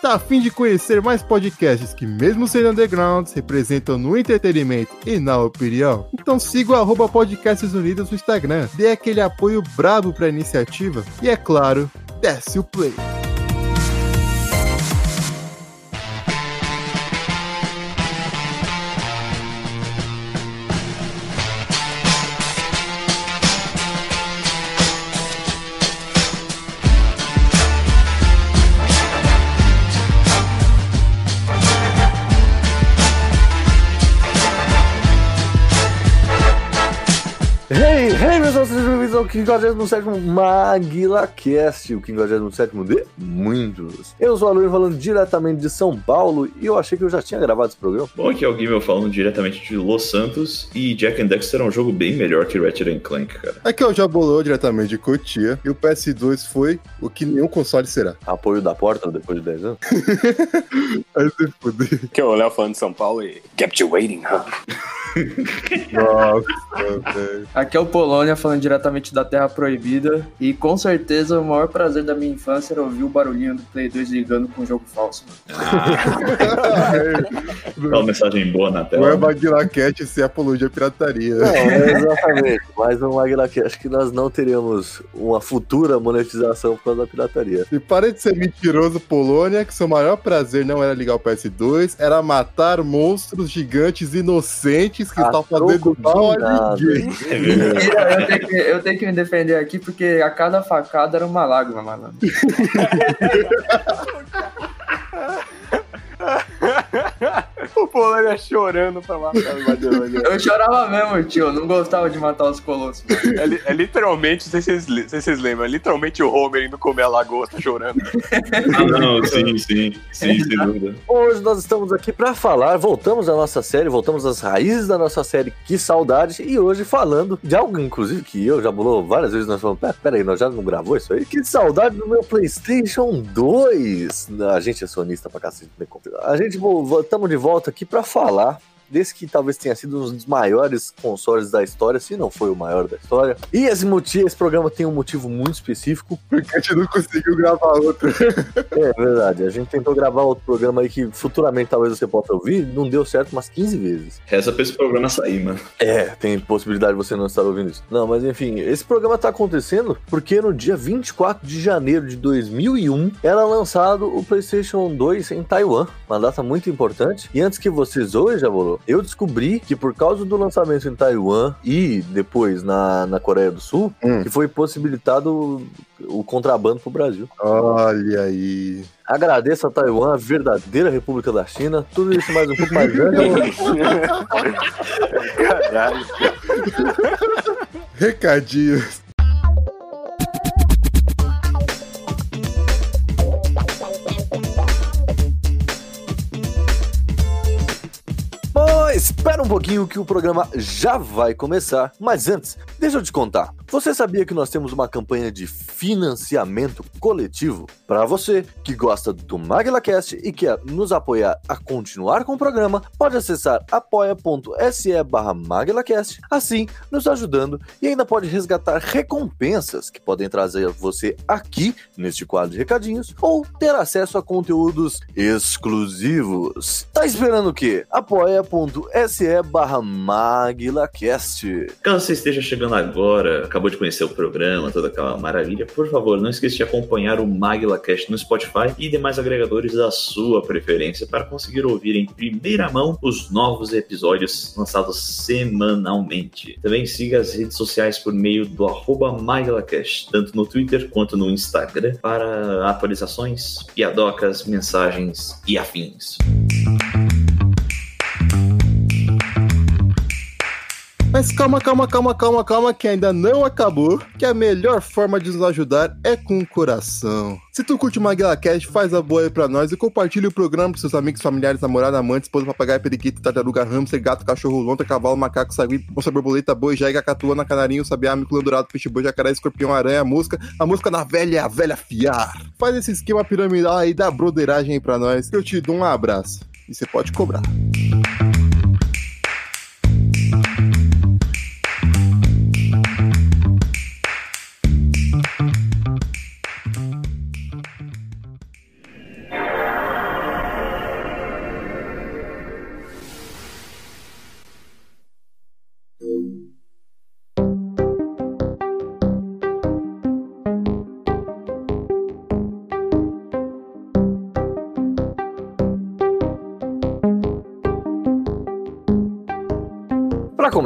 tá afim de conhecer mais podcasts que, mesmo sendo undergrounds, representam no entretenimento e na opinião? Então siga o arroba Podcasts Unidos no Instagram, dê aquele apoio brabo pra iniciativa e, é claro, desce o play. Ao 57 MaguilaCast, o 57 de muitos. Eu sou a Luiz falando diretamente de São Paulo e eu achei que eu já tinha gravado esse programa. Bom, aqui é o Guimel falando diretamente de Los Santos e Jack and Dexter é um jogo bem melhor que Ratchet Clank, cara. Aqui é o Jabolô, diretamente de Cotia, e o PS2 foi o que nenhum console será. Apoio da porta depois de 10 anos. Aí você fuder. Que é o Léo falando de São Paulo e kept you waiting, huh? Nossa, velho. Aqui é o Polônia falando diretamente da Terra Proibida. E com certeza o maior prazer da minha infância era ouvir o barulhinho do Play 2 ligando com o jogo falso. Aquela mensagem boa na Não é tela. né? Maguilaquete sem apologia à pirataria. Não, é exatamente. Mas no MaguilaCast acho que nós não teremos uma futura monetização por causa da pirataria. E para de ser mentiroso, Polônia, que seu maior prazer não era ligar o PS2, era matar monstros gigantes inocentes que A estavam fazendo mal a ninguém. É eu, tenho que, eu tenho que me defender aqui porque a cada facada era uma lágrima, mano. o Polônia chorando pra matar o Babilônia. Eu chorava mesmo, tio. Eu não gostava de matar os colossos. É, é literalmente, não sei se vocês, se vocês lembram, é literalmente o Homer indo comer a lagosta chorando. Ah, não, sim, sim. Sim, sem dúvida. Hoje nós estamos aqui para falar, voltamos à nossa série, voltamos às raízes da nossa série Que Saudade, e hoje falando de algo, inclusive, que eu já bolou várias vezes, nós falamos, "Pera- peraí, nós já não gravou isso aí? Que saudade do meu Playstation 2! A gente é sonista pra cacete? A gente estamos de volta aqui para falar desse que talvez tenha sido um dos maiores consoles da história, se não foi o maior da história. E esse motivo, esse programa tem um motivo muito específico, Porque a gente não conseguiu gravar outro. é verdade. A gente tentou gravar outro programa aí que futuramente talvez você possa ouvir. Não deu certo umas 15 vezes. Reza pra esse programa sair, mano. É, tem possibilidade de você não estar ouvindo isso. Não, mas enfim, esse programa tá acontecendo porque no dia 24 de janeiro de 2001 era lançado o PlayStation 2 em Taiwan. Uma data muito importante. E antes que vocês hoje, Eu descobri que por causa do lançamento em Taiwan e depois na, na Coreia do Sul, Hum. que foi possibilitado o, o contrabando pro Brasil. Olha aí. Agradeço a Taiwan, a verdadeira República da China. Tudo isso mais um pouco mais grande. Caralho. Recadinhos. Espera um pouquinho que o programa já vai começar. Mas antes, deixa eu te contar. Você sabia que nós temos uma campanha de financiamento coletivo? Para você que gosta do MaglaCast e quer nos apoiar a continuar com o programa, pode acessar apoia.se barra assim nos ajudando e ainda pode resgatar recompensas que podem trazer você aqui neste quadro de recadinhos ou ter acesso a conteúdos exclusivos. Tá esperando o quê? apoia.se apoia.se barra MaguilaCast. Caso você esteja chegando agora, acabou de conhecer o programa, toda aquela maravilha, por favor, não esqueça de acompanhar o MaguilaCast no Spotify e demais agregadores da sua preferência para conseguir ouvir em primeira mão os novos episódios lançados semanalmente. Também siga as redes sociais por meio do arroba MaguilaCast, tanto no Twitter quanto no Instagram, para atualizações, piadocas, mensagens e afins. Mas calma, calma, calma, calma, calma, que ainda não acabou. Que a melhor forma de nos ajudar é com o coração. Se tu curte o MaguilaCast, faz a boa aí pra nós e compartilha o programa pros seus amigos, familiares, namorados, amantes, esposa, papagaio, periquito, tartaruga, hamster, gato, cachorro, lontra, cavalo, macaco, sagui, onça, borboleta, boi, jaiga, catuana, canarinho, sabiá, mico, dourado, peixe, boi, jacaré, escorpião, aranha, mosca, a mosca na velha é a velha fiar. Faz esse esquema piramidal aí da broderagem aí pra nós, que eu te dou um abraço. E você pode cobrar.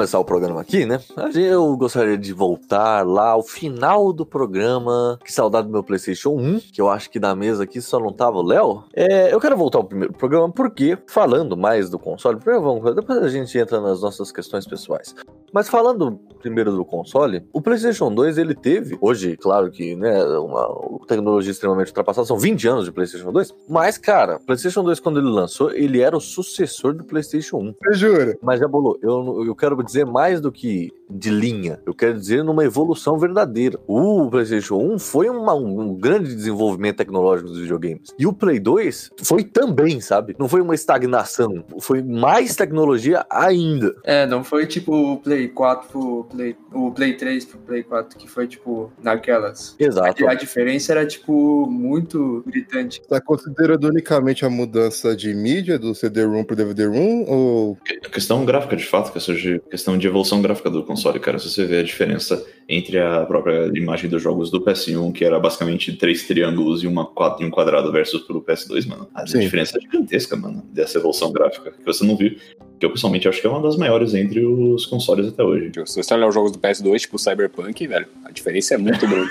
Começar o programa aqui, né? Eu gostaria de voltar lá ao final do programa. Que saudade do meu PlayStation 1, que eu acho que na mesa aqui só não tava o Léo. É, eu quero voltar ao primeiro programa porque, falando mais do console, primeiro vamos, depois a gente entra nas nossas questões pessoais. Mas falando primeiro do console, o PlayStation 2 ele teve, hoje, claro que, né, uma tecnologia extremamente ultrapassada, são 20 anos de PlayStation 2, mas, cara, o PlayStation 2 quando ele lançou, ele era o sucessor do PlayStation 1. Você jura? Mas já bolou, eu, eu quero dizer mais do que de linha, eu quero dizer numa evolução verdadeira. O PlayStation 1 foi uma- um grande desenvolvimento tecnológico dos videogames. E o Play 2 foi também, sabe? Não foi uma estagnação, foi mais tecnologia ainda. É, não foi tipo o Play 4 pro Play. O Play 3 pro Play 4, que foi tipo naquelas. Exato. A diferença era, tipo, muito gritante. Tá considerando unicamente a mudança de mídia do CD-ROM pro DVD-ROM ou A questão gráfica, de fato, que surge questão de evolução gráfica do console, cara. Se você vê a diferença entre a própria imagem dos jogos do PS1, que era basicamente três triângulos e, uma, e um quadrado, versus pro PS2, mano. A Sim. diferença é gigantesca, mano, dessa evolução gráfica, que você não viu. Que eu pessoalmente acho que é uma das maiores entre os consoles até hoje. Se você olhar os jogos do PS2, tipo Cyberpunk, velho, a diferença é muito grande.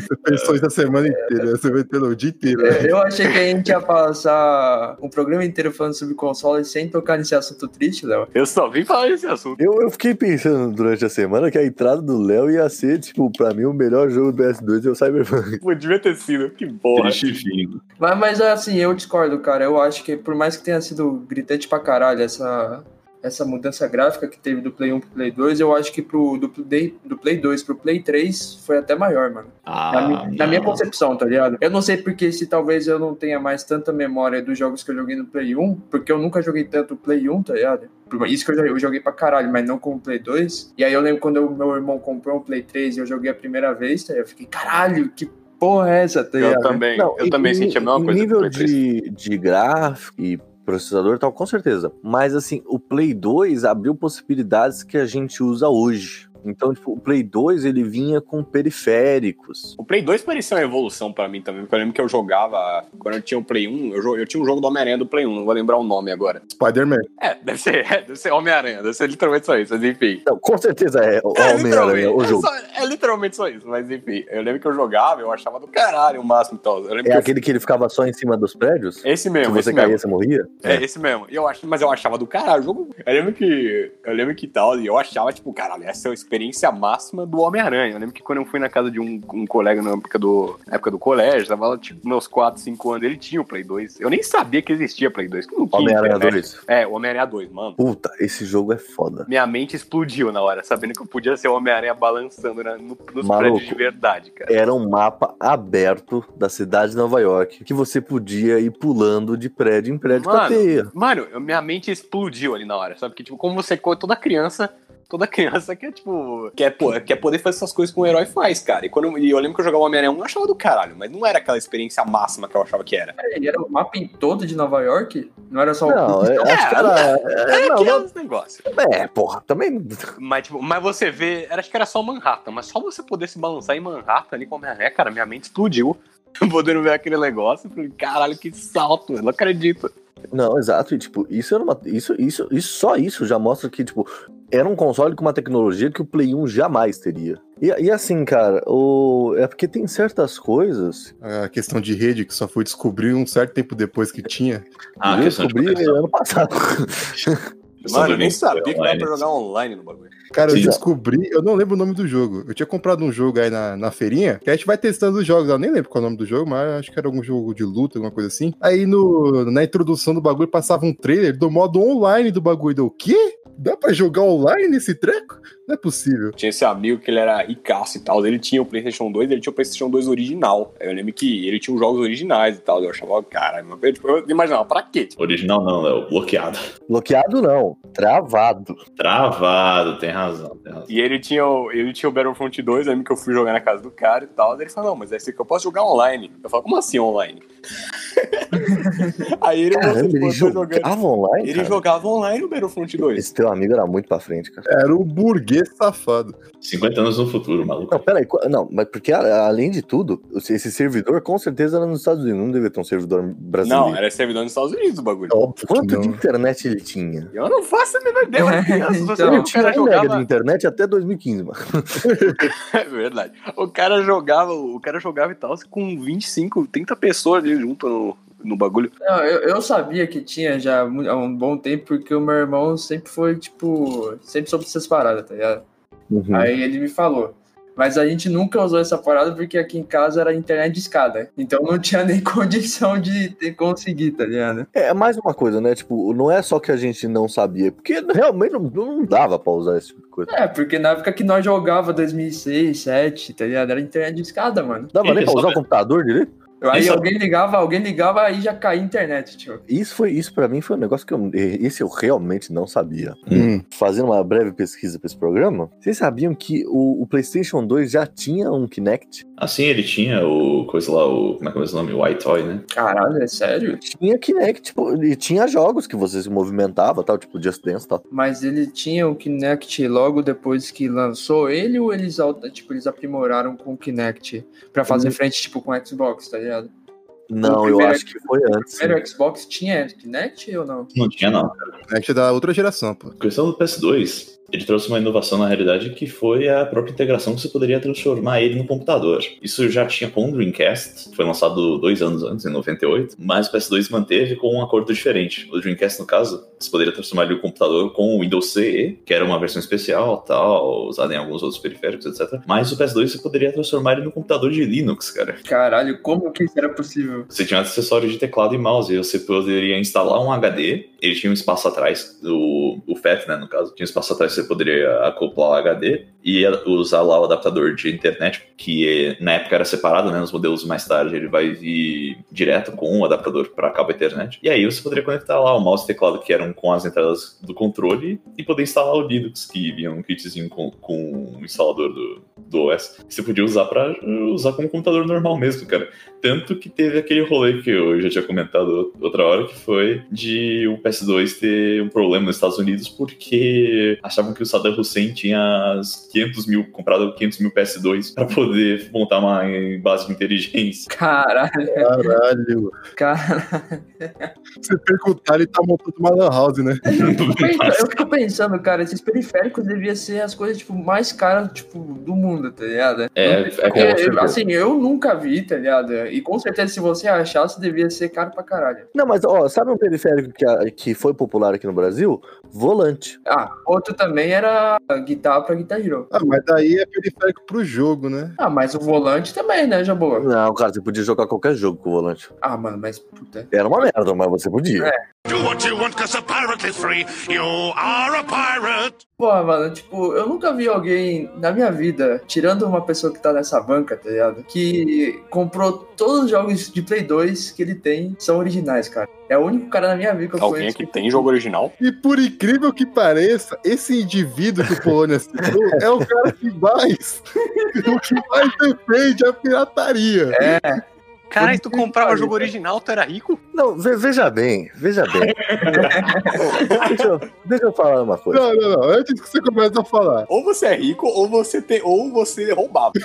você pensou isso a semana inteira? Você vai ter o dia inteiro. né? Eu achei que a gente ia passar um programa inteiro falando sobre console sem tocar nesse assunto triste, Léo. Eu só vim falar desse assunto. Eu, eu fiquei pensando durante a semana que a entrada do Léo ia ser, tipo, pra mim o melhor jogo do PS2 é o Cyberpunk. Pô, devia ter sido. Que porra. Triste fim. Mas, mas assim, eu discordo, cara. Eu acho que por mais que tenha sido gritante pra caralho essa, essa mudança gráfica que teve do Play 1 pro Play 2, eu acho que pro, do, Play, do Play 2 pro Play 3 foi até maior, mano. Ah, Na, mi- na minha concepção, tá ligado? Eu não sei porque se talvez eu não tenha mais tanta memória dos jogos que eu joguei no Play 1, porque eu nunca joguei tanto o Play 1, tá ligado? Isso que eu joguei, eu joguei pra caralho, mas não com o Play 2. E aí eu lembro quando o meu irmão comprou um Play 3 e eu joguei a primeira vez, tá ligado? Eu fiquei, caralho, que porra é essa, tá Eu também. Não, eu em- também em- senti a mesma coisa. nível do Play 3. de, de gráfico e processador e tal, com certeza. Mas assim, o Play 2 abriu possibilidades que a gente usa hoje. Então, tipo, o Play 2 ele vinha com periféricos. O Play 2 parecia uma evolução pra mim também, porque eu lembro que eu jogava, quando eu tinha o Play 1, eu, eu tinha um jogo do Homem-Aranha do Play 1, não vou lembrar o nome agora. Spider-Man. É, deve ser, é, deve ser Homem-Aranha, deve ser literalmente só isso, mas enfim. Não, com certeza é o É, Homem-Aranha, o é jogo. só- é literalmente só isso, mas enfim. Eu lembro que eu jogava, eu achava do caralho o máximo e tal. É que eu- aquele que ele ficava só em cima dos prédios? Esse Que mesmo, você esse caía, mesmo. você morria? É, esse mesmo. E eu ach... Mas eu achava do caralho. o Jogo... Eu lembro que. Eu lembro que tal, e eu achava, tipo, caralho, essa é a experiência máxima do Homem-Aranha. Eu lembro que quando eu fui na casa de um, um colega na época do, na época do colégio, tava lá, tipo, meus 4, 5 anos, ele tinha o Play 2. Eu nem sabia que existia Play 2, que não tinha. Homem-Aranha internet. 2. É, o Homem-Aranha 2, mano. Puta, esse jogo é foda. Minha mente explodiu na hora, sabendo que eu podia ser o Homem-Aranha balançando na- no, nos Maluco. prédios de verdade, cara. Era um mapa aberto da cidade de Nova York que você podia ir pulando de prédio em prédio com a Mano, teia. Mano, minha mente explodiu ali na hora, sabe? Porque, tipo, como você, toda criança Toda criança quer, tipo, quer, pô, quer poder fazer essas coisas que um herói faz, cara. E, quando, eu- e eu lembro que eu jogava Homem-Aranha 1, eu achava do caralho, mas não era aquela experiência máxima que eu achava que era. E era o mapa em todo de Nova York? Não era só o Não, é, acho que era. é, É não, não, aqueles negócios. é, porra, também. Mas, tipo, mas você vê, era- acho que era só Manhattan, mas só você poder se balançar em Manhattan ali com a Homem-Aranha, cara, minha mente explodiu. Podendo ver aquele negócio, eu falei, caralho, que salto, eu não acredito. Não, exato. E, tipo, isso era uma. Isso, isso, isso, só isso já mostra que, tipo, era um console com uma tecnologia que o Play 1 jamais teria. E, e assim, cara, o... é porque tem certas coisas. A questão de rede que só foi descobrir um certo tempo depois que tinha. Ah, eu de descobri conexão. ano passado. Mano, do eu nem sabia que dava pra jogar online no bagulho. Cara, eu Sim. descobri, eu não lembro o nome do jogo. Eu tinha comprado um jogo aí na, na feirinha, que a gente vai testando os jogos. Eu nem lembro qual é o nome do jogo, mas acho que era algum jogo de luta, alguma coisa assim. Aí no, na introdução do bagulho passava um trailer do modo online do bagulho. Deu o quê? Dá pra jogar online nesse treco? Não é possível. Tinha esse amigo que ele era ricaço e tal. Ele tinha o PlayStation 2, ele tinha o PlayStation 2 original. Aí Eu lembro que ele tinha os jogos originais e tal. Eu achava, cara, eu, tipo, eu imaginava, pra quê? Original não, Léo. Bloqueado. Bloqueado não, travado. Travado, tem razão, tem razão. E ele tinha, o, ele tinha o Battlefront 2, eu lembro que eu fui jogar na casa do cara e tal. Daí ele falou, não, mas é esse aqui eu posso jogar online. Eu falo, como assim online? Aí ele Caramba, mostrou, ele tô jogando. jogava online. Ele cara. jogava online o Battlefront 2. Esse teu amigo era muito pra frente, cara. Era o burguês safado. 50 anos no futuro, maluco. Não, peraí, não, mas porque além de tudo, esse servidor com certeza era nos Estados Unidos, não devia ter um servidor brasileiro. Não, era servidor nos Estados Unidos o bagulho. Óbvio que Quanto não. de internet ele tinha? Eu não faço a menor ideia, criança. Você Então, o tinha cara 1 mega de jogava. internet até 2015, mano. É verdade. O cara jogava, o cara jogava e tal, com 25, 30 pessoas ali junto no, no bagulho. Não, eu, eu sabia que tinha já há um bom tempo, porque o meu irmão sempre foi, tipo, sempre soube essas paradas, tá ligado? Uhum. Aí ele me falou. Mas a gente nunca usou essa parada porque aqui em casa era internet de escada. Então não tinha nem condição de ter, conseguir, tá ligado? É mais uma coisa, né? Tipo, não é só que a gente não sabia, porque realmente não, não dava pra usar esse tipo de coisa. É, porque na época que nós jogava 2006, 2007, tá ligado? Era internet de escada, mano. Dava nem pra usar o computador direito? Aí Isso- alguém ligava, alguém ligava, aí já caía a internet, tio. Isso foi isso para mim foi um negócio que eu, esse eu realmente não sabia. Hum. Fazendo uma breve pesquisa para esse programa, vocês sabiam que o, o PlayStation 2 já tinha um Kinect? Assim, ele tinha o coisa lá, o. Como é que é o nome? O White Toy, né? Caralho, é sério? Tinha Kinect, tipo, e tinha jogos que você se movimentava, tal, tipo Just Dance, tal. Mas ele tinha o Kinect logo depois que lançou ele ou eles, tipo, eles aprimoraram com o Kinect pra fazer Hum. frente, tipo, com o Xbox, tá ligado? Não, eu acho que foi O antes. primeiro Xbox tinha Kinect ou não? Não tinha, não. Kinect é da outra geração, pô. A questão do PS2, ele trouxe uma inovação na realidade que foi a própria integração que você poderia transformar ele no computador. Isso já tinha com o Dreamcast, foi lançado dois anos antes, em 98, mas o PS2 manteve com um acordo diferente. O Dreamcast, no caso, você poderia transformar ele no computador com o Windows CE, que era uma versão especial, tal, usada em alguns outros periféricos, etc. Mas o PS2 você poderia transformar ele no computador de Linux, cara. Caralho, como que isso era possível? Você tinha acessório de teclado e mouse, e você poderia instalar um HD, ele tinha um espaço atrás, o, o FAT, né, no caso, tinha um espaço atrás você poderia acoplar o HD e usar lá o adaptador de internet, que na época era separado, né, nos modelos mais tarde ele vai vir direto com o adaptador para cabo Ethernet. E aí você poderia conectar lá o mouse e teclado que eram com as entradas do controle e poder instalar o Linux, que vinha um kitzinho com, com o instalador do, do OS, você podia usar para usar como computador normal mesmo, cara. Tanto que teve aquele rolê que eu já tinha comentado outra hora, que foi de o PS2 ter um problema nos Estados Unidos porque achavam que o Saddam Hussein tinha as 500 mil, comprado 500 mil PS2 para poder montar uma base de inteligência. Caralho, Caralho. caralho. Se perguntar, ele tá montando uma lan house, né? Eu fico pensando, cara, esses periféricos deviam ser as coisas, tipo, mais caras, tipo, do mundo, tá ligado? É, é Porque, certeza. assim, eu nunca vi, tá ligado? E com certeza, se você achasse, devia ser caro pra caralho. Não, mas ó, sabe um periférico que, que foi popular aqui no Brasil? Volante. Ah, outro também era guitarra pra Guitar Hero. Ah, mas daí é periférico pro jogo, né? Ah, mas o volante também, né, Jaboa? Não, cara, você podia jogar qualquer jogo com o volante. Ah, mano, mas puta. Era uma merda, mas você podia. É. do what you want, cause a pirate is free. You are a pirate. Pô, mano, tipo, eu nunca vi alguém na minha vida, tirando uma pessoa que tá nessa banca, tá ligado? Que comprou todos os jogos de Play 2 que ele tem, são originais, cara. É o único cara na minha vida que eu Alguém conheço. aqui tem jogo original? E por incrível que pareça, esse indivíduo que o Polônia citou é o cara que mais, o que mais defende a pirataria. É, Caralho, tu comprava jogo original, tu era rico? Não, ve- veja bem, veja bem. deixa, eu, deixa eu falar uma coisa. Não, não, não. Antes que você comece a falar. Ou você é rico, ou você tem, ou você roubava.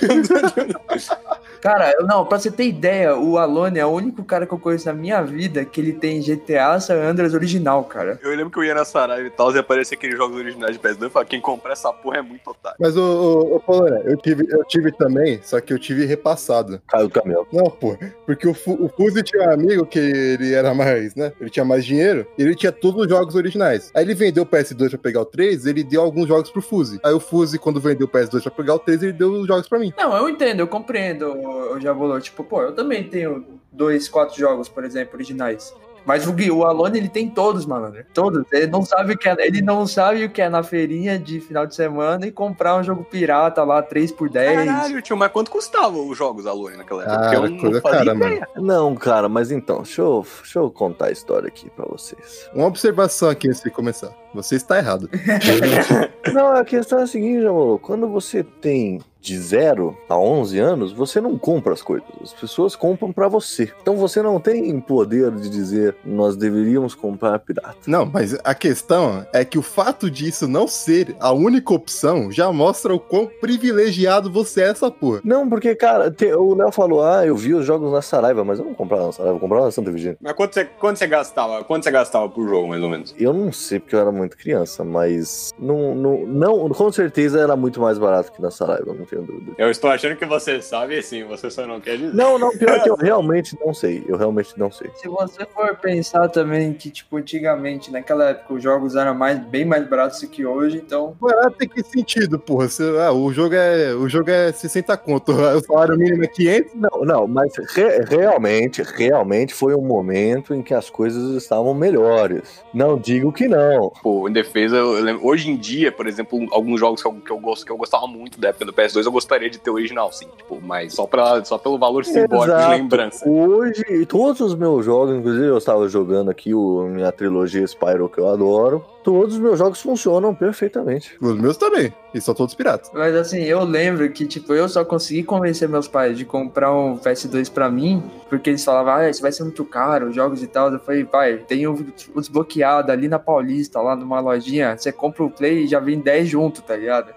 Cara, não, pra você ter ideia, o Alone é o único cara que eu conheço na minha vida que ele tem GTA San Andreas original, cara. Eu lembro que eu ia na Saraiva e tal, e aparecia aqueles jogos originais de PS2 e falava, quem comprar essa porra é muito otário. Mas, ô, ô, ô Polônia, eu tive, eu tive também, só que eu tive repassado. Caiu do caminhão. Não, pô, porque o, Fu- o Fuzi tinha um amigo que ele era mais, né? Ele tinha mais dinheiro, e ele tinha todos os jogos originais. Aí ele vendeu o PS2 pra pegar o 3, ele deu alguns jogos pro Fuzi. Aí o Fuzi, quando vendeu o PS2 pra pegar o 3, ele deu os jogos pra mim. Não, eu entendo, eu compreendo, o Jabolô. Tipo, pô, eu também tenho dois, quatro jogos, por exemplo, originais. Mas o, Gui- o Alone, ele tem todos, malandro. Todos. Ele não sabe o que é, ele não sabe o que é na feirinha de final de semana e comprar um jogo pirata lá, 3 por 10 Caralho, tio, mas quanto custavam os jogos Alone naquela época? Ah, Porque eu era não coisa fazia cara, ideia. Não, cara, mas então, deixa eu, deixa eu contar a história aqui pra vocês. Uma observação aqui antes de começar. Você está errado. Não, a questão é a seguinte, amor. Quando você tem de 0 a 11 anos, você não compra as coisas. As pessoas compram pra você. Então você não tem poder de dizer nós deveríamos comprar pirata. Não, mas a questão é que o fato disso não ser a única opção já mostra o quão privilegiado você é essa porra. Não, porque, cara, te- o Léo falou, ah, eu vi os jogos na Saraiva, mas eu não comprava na Saraiva, eu comprava na Santa Virgínia. Mas quanto você, quanto você gastava? Quanto você gastava por jogo, mais ou menos? Eu não sei porque eu era muito criança, mas não, não, não, com certeza era muito mais barato que na Saraiva, não tenho dúvida. Eu estou achando que você sabe sim, você só não quer dizer. Não, não, pior que eu realmente não sei. Eu realmente não sei. Se você for pensar também que, tipo, antigamente, naquela época, os jogos eram mais, bem mais baratos do que hoje, então. Barato tem que sentido, porra. Você- ah, o, jogo é, o jogo é 60 conto, o salário mínimo é 500. Não, não, mas re- realmente, realmente foi um momento em que as coisas estavam melhores. Não digo que não. Pô, em defesa, eu lembro, hoje em dia, por exemplo, alguns jogos que eu, que eu gosto, que eu gostava muito da época do PS2, eu gostaria de ter o original, sim. Tipo, mas só, pra, só pelo valor simbólico Exato. de lembrança. Hoje, todos os meus jogos, inclusive eu estava jogando aqui o, minha trilogia Spyro que eu adoro, todos os meus jogos funcionam perfeitamente. Os meus também. E são todos piratas. Mas assim, eu lembro que, tipo, eu só consegui convencer meus pais de comprar um PS2 pra mim, porque eles falavam, ah, isso vai ser muito caro, os jogos e tal. Eu falei, pai, tem o o desbloqueado ali na Paulista, lá numa lojinha, você compra o Play e já vem 10 junto, tá ligado?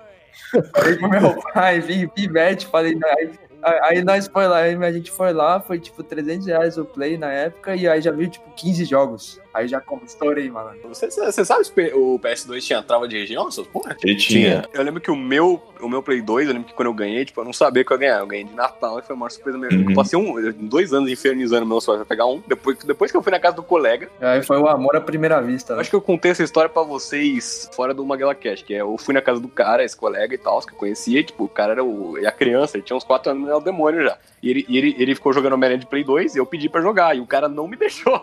Falei pro meu pai, vi, vi bet, falei, aí, aí nós foi lá, aí a gente foi lá, foi tipo 300 reais o Play na época, e aí já viu tipo 15 jogos. Aí já como estourei, mano. Você, você sabe se o PS2 tinha trava de região, essas porra? Ele tinha. Eu lembro que o meu, o meu Play 2, eu lembro que quando eu ganhei, tipo, eu não sabia que eu ia ganhar. Eu ganhei de Natal e foi a maior surpresa mesmo. Uhum. Eu passei um, dois anos infernizando meus pais pra pegar um. Depois, depois que eu fui na casa do colega, Aí foi o amor à primeira vista. né? acho que eu contei essa história pra vocês fora do Maguela Cash, que é, eu fui na casa do cara, esse colega e tal, que eu conhecia, tipo, o cara era o, e a criança, ele tinha uns 4 anos, era o demônio já. E ele, e ele, ele ficou jogando Homem-Aranha de Play 2 e eu pedi pra jogar, e o cara não me deixou.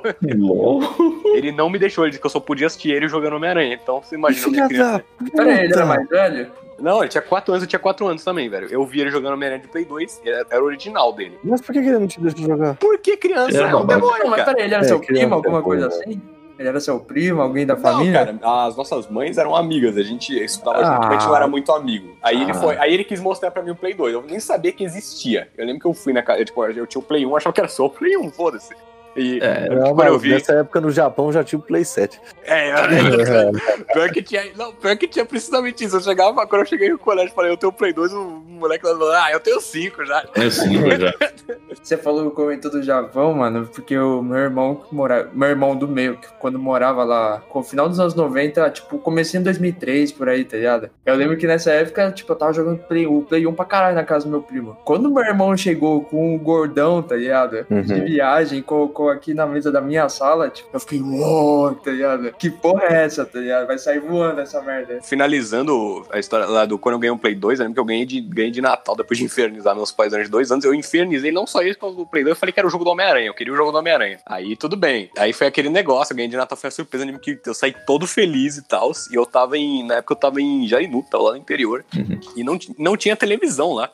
Ele não me deixou, ele disse que eu só podia assistir ele jogando Homem-Aranha. Então você imagina uma criança. Pera aí, ele era mais velho? Não, ele tinha 4 anos, eu tinha 4 anos também, velho. Eu vi ele jogando Homem-Aranha de Play 2, era, era o original dele. Mas por que ele não te deixa jogar? Por que criança? É, É, um demônio, Não, mas peraí, ele era É, seu primo, alguma é coisa coisa. assim? Ele era seu primo, alguém da Não, família? cara, as nossas mães eram amigas, a gente estudava Ah. junto, a gente não era muito amigo. Aí ele Ah. foi, aí ele quis mostrar pra mim o Play 2, eu nem sabia que existia. Eu lembro que eu fui na casa, tipo, eu tinha o Play 1, achava que era só o Play 1, foda-se. E É, eu- Não, eu vi. nessa época no Japão já tinha o Play 7. É, pior que tinha. Não, pior que tinha precisamente isso. Eu chegava, quando eu cheguei no colégio, falei, eu tenho o Play 2, o moleque lá falou, ah, eu tenho 5 já. É sim, já. Você falou, comentou do Japão, mano, porque o meu irmão, que mora, meu irmão do meio, que quando morava lá, com o final dos anos 90, tipo, comecei em 2003, por aí, tá ligado? Eu lembro que nessa época, tipo, eu tava jogando Play, o Play 1 pra caralho na casa do meu primo. Quando meu irmão chegou com o gordão, tá ligado? Uhum. De viagem, colocou aqui na mesa da minha sala, tipo, eu fiquei, uou, tá ligado? Que porra é essa, tá ligado? Vai sair voando essa merda. Finalizando a história lá do quando eu ganhei um Play 2, eu lembro que eu ganhei de, ganhei de Natal, depois de infernizar meus pais durante dois anos. Eu infernizei não só isso, causa do Play 2, eu falei que era o jogo do Homem-Aranha. Eu queria o jogo do Homem-Aranha. Aí tudo bem. Aí foi aquele negócio, eu ganhei de Natal, foi a surpresa de que eu saí todo feliz e tal. E eu tava em. Na época eu tava em Jarinu, tava lá no interior. Uhum. E não, não tinha televisão lá.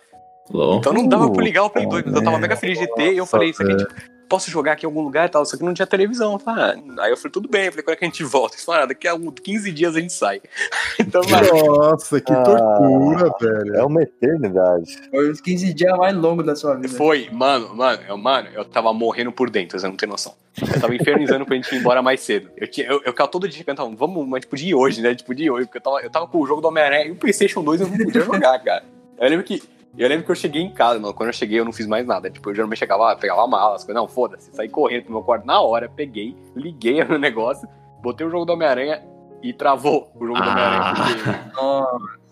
Então não dava pra ligar o Play 2, mas eu tava mega feliz de ter. E eu falei, isso aqui, tipo, posso jogar aqui em algum lugar e tal. Só que não tinha televisão. Eu falei, ah. Aí eu falei, tudo bem. Eu falei, quando é que a gente volta? Eles falaram, ah, daqui a um- 15 dias a gente sai. Então, Nossa, que Ah. tortura, velho. É uma eternidade. Foi os 15 dias mais longos da sua vida. foi, mano, mano, eu, mano, eu tava morrendo por dentro, você não tem noção. Eu tava infernizando pra gente ir embora mais cedo. Eu, tinha, eu, eu ficava todo dia cantando, vamos, mas tipo, de hoje, né? Tipo, de hoje, porque eu tava, eu tava com o jogo do Homem-Aranha e o PlayStation 2 eu não podia jogar, cara. Eu lembro que. Eu lembro que eu cheguei em casa, mano. Quando eu cheguei, eu não fiz mais nada. Tipo, eu geralmente chegava, pegava a mala, as coisas. Não, foda-se. Saí correndo pro meu quarto na hora, peguei, liguei no negócio, botei o jogo do Homem-Aranha e travou o jogo do Homem-Aranha. Ah.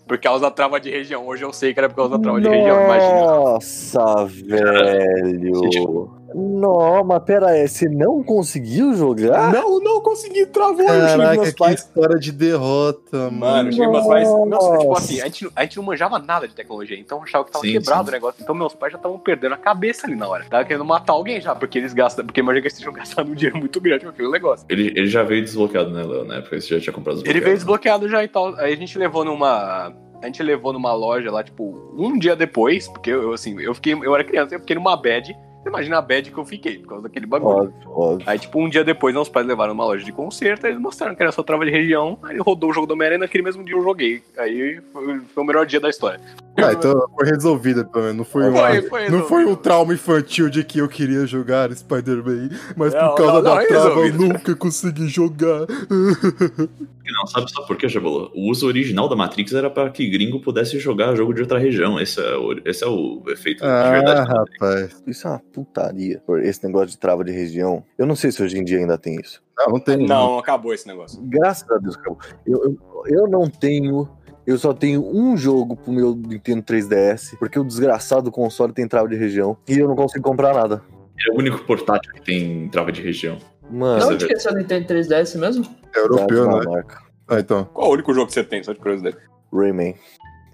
Porque, por causa da trava de região. Hoje eu sei que era por causa da trava de região, imagina. Nossa, velho. Não, mas pera aí, você não conseguiu jogar? Não, não consegui, travou. Caraca, que pais. história de derrota, Mano, mano. pros meus pais. Nossa, tipo assim, a gente, a gente não manjava nada de tecnologia, então eu achava que tava Sim, quebrado sim. o negócio. Então meus pais já estavam perdendo a cabeça ali na hora. Tava querendo matar alguém já, porque eles gastam. Porque imagina que eles tinham gastado um dinheiro muito grande com aquele negócio. Ele, ele já veio desbloqueado, né, Léo? Na época você já tinha comprado Ele veio desbloqueado já e tal. Aí a gente levou numa. A gente levou numa loja lá, tipo, um dia depois, porque eu, assim, eu fiquei. Eu era criança, eu fiquei numa bad. Imagina a bad que eu fiquei, por causa daquele bagulho. Óbvio, óbvio. Aí, tipo, um dia depois, meus pais levaram numa loja de concerto, aí eles mostraram que era só trava de região, aí rodou o jogo do Homem-Aranha, naquele mesmo dia eu joguei. Aí foi, foi o melhor dia da história. Ah, então foi resolvida, pelo menos. Não foi, uma- Foi, foi não foi um trauma infantil de que eu queria jogar Spider-Man, mas Não, por causa não, não, da é trava eu nunca consegui jogar. Não, sabe, sabe por quê, Jabolo? O uso original da Matrix era para que gringo pudesse jogar jogo de outra região. Esse é o, esse é o efeito de Ah, verdade. da Matrix. rapaz. Isso é uma putaria. por Esse negócio de trava de região. Eu não sei se hoje em dia ainda tem isso. Não, não tem. Não, acabou esse negócio. Graças a Deus, acabou. Eu, eu, eu não tenho. Eu só tenho um jogo pro meu Nintendo 3DS, porque o desgraçado do console tem trava de região e eu não consigo comprar nada. É o único portátil que tem trava de região. Mano, Não, é seu Nintendo 3DS mesmo? É europeu, na né? marca. Ah, então. Qual é o único jogo que você tem, só de curiosidade? Rayman.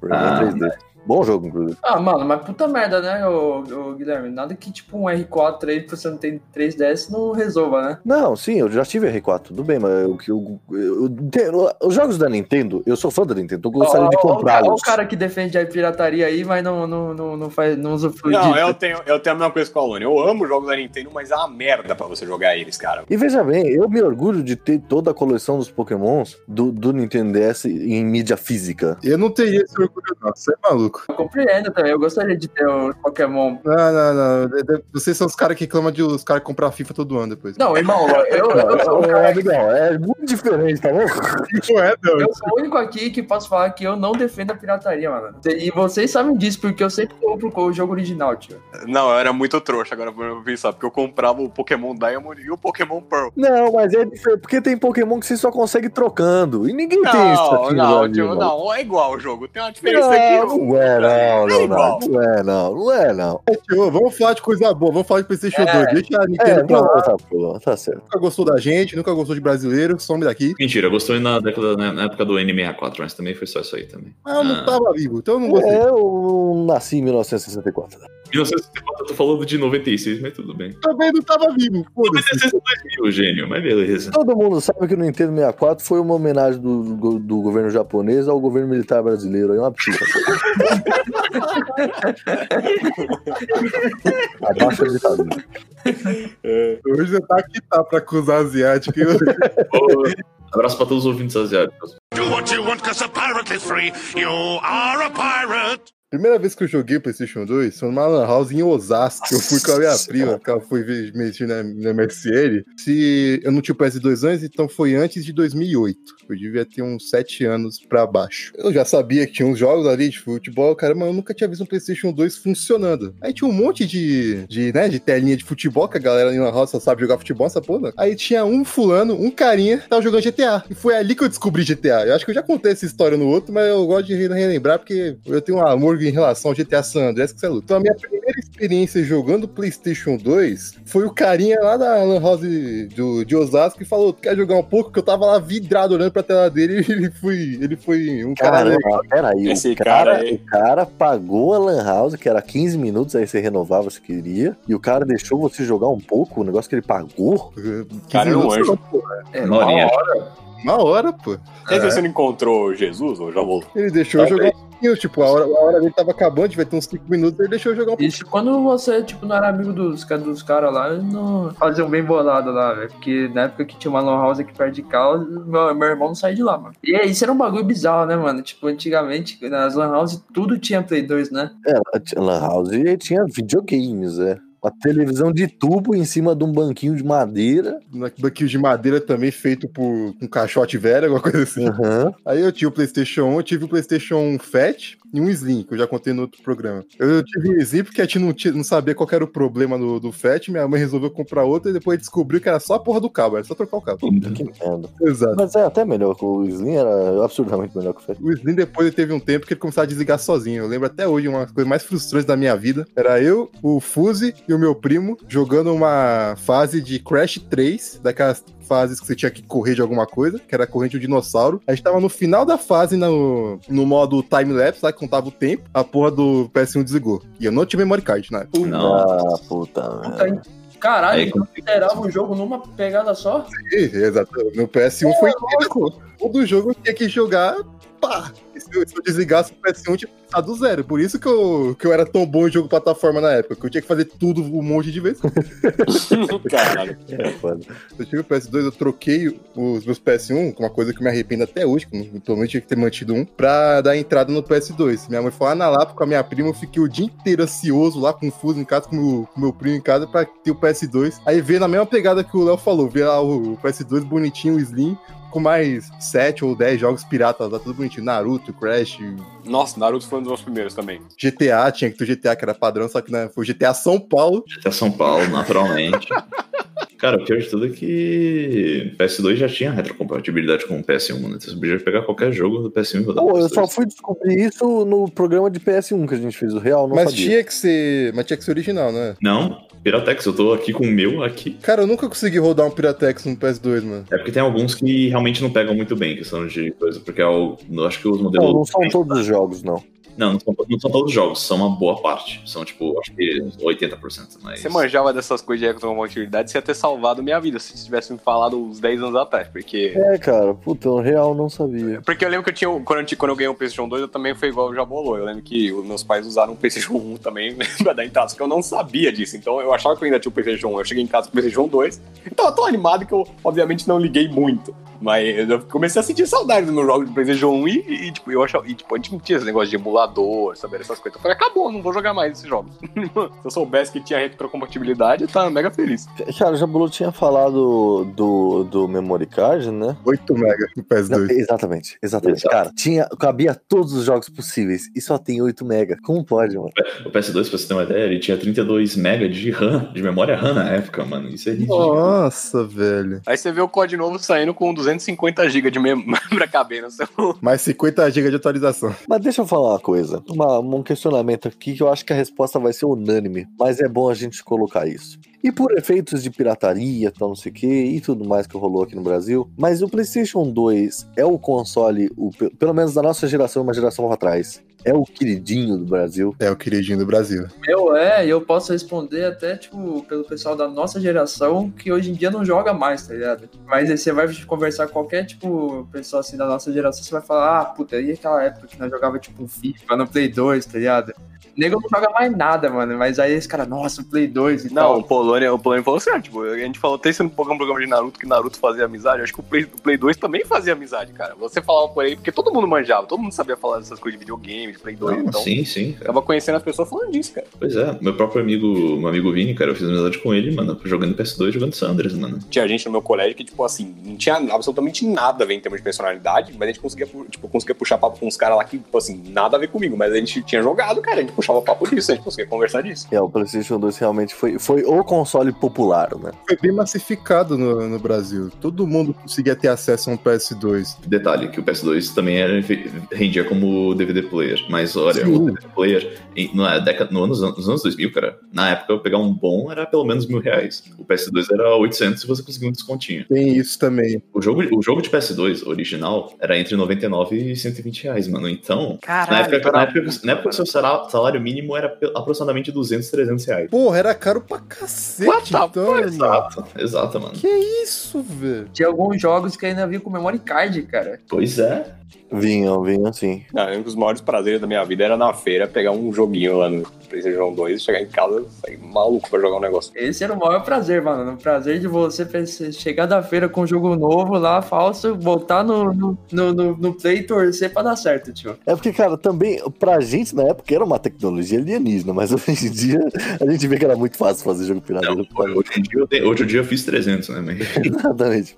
Rayman Ah. 3D. Bom jogo, inclusive. Ah, mano, mas puta merda, né, ô, ô, Guilherme? Nada que tipo um R4 aí, pra você não tem 3DS, não resolva, né? Não, sim, eu já tive R4, tudo bem, mas eu, eu, eu, eu- os jogos da Nintendo, eu sou fã da Nintendo, eu gostaria de Ó, o ó comprá-los. o cara que defende a pirataria aí, mas não, não, não, não faz, não usufrui Não, disso. eu tenho, eu tenho a mesma coisa com a Alone. Eu amo jogos da Nintendo, mas é uma merda pra você jogar eles, cara. E veja bem, eu me orgulho de ter toda a coleção dos Pokémons do, do Nintendo DS em mídia física. Eu não teria esse orgulho, não. Você é maluco. Eu compreendo também, eu gostaria de ter o Pokémon. Não, não, não. Vocês são os caras que clamam de os caras comprar FIFA todo ano depois. Não, irmão, eu, eu, sou o Ô, cara- amigão, é muito diferente, tá bom? Não é, não. eu sou o único aqui que posso falar que eu não defendo a pirataria, mano. E vocês sabem disso, porque eu sempre compro o jogo original, tio. Não, eu era muito trouxa agora pra eu pensar, porque eu comprava o Pokémon Diamond e o Pokémon Pearl. Não, mas é diferente, porque tem Pokémon que você só consegue trocando. E ninguém tem isso Não, aqui não, Brasil, tio, não, é igual o jogo. Tem uma diferença Não, aqui. não é não, É Leonardo. igual. Não é não, não é não. Tio, vamos falar de coisa boa, vamos falar de PlayStation É. 2. Deixa a É, Nintendo pra não, lá. tá, pô, tá certo. Nunca gostou da gente, nunca gostou de brasileiro, some daqui. Mentira, gostou na, década, na, na época do N64, mas também foi só isso aí também. Ah, eu não Ah. tava vivo, então eu não gostei. É, eu nasci em 1964. 1964 eu tô falando de 96, mas tudo bem. Também não tava vivo, foda-se. 96 é 2000, gênio, mas beleza. Todo mundo sabe que o Nintendo 64 foi uma homenagem do, do, do governo japonês ao governo militar brasileiro. É uma absurda. Abaixa a ditadura. Hoje você tá aqui tá pra acusar asiático. Abraço pra todos os ouvintes asiáticos. Do what you want, cause a pirate is free. You are a pirate. Primeira vez que eu joguei PlayStation 2 foi numa Lan House em Osasco. Eu fui com a minha prima, que ela foi mexer na, na MSN. Se eu não tinha o PS2 antes, então foi antes de 2008. Eu devia ter uns 7 anos pra baixo. Eu já sabia que tinha uns jogos ali de futebol, cara, mas eu nunca tinha visto um PlayStation 2 funcionando. Aí tinha um monte de, de, né, de telinha de futebol, que a galera Lan House só sabe jogar futebol, essa porra. Aí tinha um fulano, um carinha, que tava jogando GTA. E foi ali que eu descobri GTA. Eu acho que eu já contei essa história no outro, mas eu gosto de re- relembrar porque eu tenho um amor em relação ao GTA San Andreas que você é louco. Então a minha primeira experiência jogando PlayStation 2 foi o carinha lá da Lan House do, de Osasco que falou: quer jogar um pouco? Que eu tava lá vidrado olhando pra tela dele e ele foi, ele foi um cara. Caramba, peraí. Esse o cara, cara aí. o cara pagou a Lan House, que era 15 minutos, aí você renovava se queria. E o cara deixou você jogar um pouco, o negócio que ele pagou. Cara, é um anjo. É, Uma hora. Uma hora, pô. Quer dizer, você não encontrou Jesus ou já voltou? Ele deixou eu jogar um pouquinho, tipo, a hora, a hora dele tava acabando, vai ter uns 5 minutos, ele deixou eu jogar um pouquinho. Isso quando você, tipo, não era amigo dos, dos caras lá, não faziam bem bolado lá, velho. Porque na época que tinha uma lan house aqui perto de casa, meu, meu irmão não saía de lá, mano. E é, isso era um bagulho bizarro, né, mano? Tipo, antigamente, nas lan house, tudo tinha Play 2, né? É, a Lan House e tinha videogames, é. Uma televisão de tubo em cima de um banquinho de madeira. Banquinho de madeira também feito por um caixote velho, alguma coisa assim. Aham. Aí eu tinha o PlayStation 1, eu tive o PlayStation 1 Fat e um Slim, que eu já contei no outro programa. Eu tive o Slim porque a gente não, tinha- não sabia qual era o problema do, do Fat, minha mãe resolveu comprar outro e depois descobriu que era só a porra do cabo, era só trocar o cabo. Que merda. Exato. Mas é até melhor o Slim, era absurdamente melhor que o Fat. O Slim depois teve um tempo que ele começava a desligar sozinho. Eu lembro até hoje, uma das coisas mais frustrantes da minha vida. Era eu, o Fuse e o meu primo jogando uma fase de Crash 3, daquelas fases que você tinha que correr de alguma coisa, que era corrente um dinossauro. A gente tava no final da fase no, no modo time-lapse, lá que contava o tempo. A porra do PS1 desligou. E eu não tinha memory card. Não. Ah, puta Puta, merda. Caralho, então zerava o jogo numa pegada só? Exato. Meu PS1 foi inteiro. Todo jogo eu tinha que jogar. Pá! Se eu, se eu desligasse o PS1, eu tinha que do zero. Por isso que eu, que eu era tão bom em jogo plataforma na época. Que eu tinha que fazer tudo um monte de vezes. Caralho. É, foda. Eu tive o PS2, eu troquei os meus PS1, uma coisa que eu me arrependo até hoje, que provavelmente tinha que ter mantido um, pra dar entrada no PS2. Minha mãe foi lá na Lapa com a minha prima, eu fiquei o dia inteiro ansioso lá, confuso em casa, com o meu, com o meu primo em casa, pra ter o PS2. Aí veio na mesma pegada que o Léo falou, veio lá o PS2 bonitinho, o Slim, com mais 7 ou 10 jogos piratas lá, tudo bonitinho. Naruto, Crash, Nossa, Naruto foi um dos meus primeiros também. GTA, tinha que ter o GTA que era padrão, só que né, foi GTA São Paulo. Até São Paulo, naturalmente. Cara, o pior de tudo é que PS2 já tinha retrocompatibilidade com o PS1, né? Você podia pegar qualquer jogo do PS1 e rodar Pô, eu PS2. só fui descobrir isso no programa de PS1 que a gente fez, o Real, não mas sabia. tinha que ser. Mas tinha que ser original, né? Não, Piratex, eu tô aqui com o meu aqui. Cara, eu nunca consegui rodar um Piratex no PS2, mano. É porque tem alguns que realmente não pegam muito bem, questão de coisa, porque é o, eu acho que os modelos. Não, não são todos os jogos, não. Não, não são, não são todos os jogos, são uma boa parte. São, tipo, acho que 80%. Mas... Você manjava dessas coisas de retrocompatibilidade, você ia ter salvado minha vida se você tivesse me falado uns 10 anos atrás, porque... É, cara, puta, o Real não sabia. Porque eu lembro que eu tinha. Quando eu, quando eu ganhei um PlayStation 2, eu também foi igual o Jabolô. Eu lembro que os meus pais usaram um PlayStation 1 também pra dar entrada, só que eu não sabia disso. Então eu achava que eu ainda tinha o PlayStation 1. Eu cheguei em casa com o PlayStation 2. Então eu tão animado que eu, obviamente, não liguei muito. Mas eu comecei a sentir saudade dos meus jogos do PlayStation 1 e, e, tipo, eu achava. E, tipo, a gente não tinha esse negócio de emulador, saber essas coisas. Eu falei, acabou, não vou jogar mais esses jogos. Se eu soubesse que tinha retrocompatibilidade, eu tava mega feliz. Cara, o Jabulu tinha falado do, do Memory Card, né? 8 mega no Não, PS2. exatamente, exatamente. Exato. Cara, tinha, cabia todos os jogos possíveis e só tem 8 mega. Como pode, mano? O PS2, pra você ter uma ideia, ele tinha 32 MB de RAM, de memória RAM na época, mano. Isso é ridículo. Nossa, velho. Aí você vê o COD novo saindo com 250 GB de memória pra caber no seu. Mais 50 GB de atualização. Mas deixa eu falar uma coisa. Uma- um questionamento aqui que eu acho que a resposta vai ser unânime, mas é bom a gente colocar isso. E por efeitos de pirataria, tal, não sei o que, e tudo mais que rolou aqui no Brasil, mas o PlayStation 2 é o console, o, pe- pelo menos da nossa geração, uma geração pra trás, é o queridinho do Brasil. É o queridinho do Brasil. Eu é, e eu posso responder até, tipo, pelo pessoal da nossa geração, que hoje em dia não joga mais, tá ligado? Mas aí você vai conversar com qualquer, tipo, pessoa assim da nossa geração, você vai falar, ah, puta, e aquela época que nós jogava, tipo, um FIFA no Play 2, tá ligado? O nego não joga mais nada, mano, mas aí esse cara, nossa, Play 2 e Não, tal. o Polônia, o Polônia falou certo. Tipo, a gente falou até isso no programa de Naruto que Naruto fazia amizade. Eu acho que o Play, o Play 2 também fazia amizade, cara. Você falava por aí, porque todo mundo manjava, todo mundo sabia falar dessas coisas de videogame, de Play 2. Não, então, sim, sim. cara. tava conhecendo as pessoas falando disso, cara. Pois é, meu próprio amigo, meu amigo Vini, cara, eu fiz amizade com ele, mano, jogando PS2, jogando Sanders, mano. Tinha gente no meu colégio que, tipo assim, não tinha absolutamente nada a ver em termos de personalidade, mas a gente conseguia, tipo, conseguia puxar papo com uns caras lá que, tipo assim, nada a ver comigo, mas a gente tinha jogado, cara. A gente puxava papo disso, a gente conseguia conversar disso. É, o PlayStation 2 realmente foi, foi o console popular, né? Foi bem massificado no, no Brasil. Todo mundo conseguia ter acesso a um PS2. Detalhe, que o PS2 também era, rendia como DVD player. Mas olha, Sim. o DVD player, em, na década, no anos, nos anos 2000, cara, na época eu pegar um bom era pelo menos mil reais. O PS2 era 800 se você conseguir um descontinho. Tem isso também. O jogo, o jogo de PS2 original era entre 99 e 120 reais, mano. Então, na época, na época, na época o seu salário, salário mínimo era aproximadamente 200, 300 reais. Porra, era caro pra cacete, What então, mano. Exato, exato, mano. Que isso, velho? Tinha alguns jogos que ainda vinha com memory card, cara. Pois é. Vinham, vinham sim. Não, um dos maiores prazeres da minha vida era na feira pegar um joguinho lá no PlayStation 2, chegar em casa e sair maluco pra jogar um negócio. Esse era o maior prazer, mano. O prazer de você chegar da feira com um jogo novo lá, falso, voltar no, no, no, no- no play e torcer pra dar certo, tio. É porque, cara, também, pra gente na época era uma tecnologia alienígena, mas hoje em dia a gente vê que era muito fácil fazer jogo pirata. Não, hoje, em dia eu hoje em dia eu fiz 300, né, mas... Exatamente.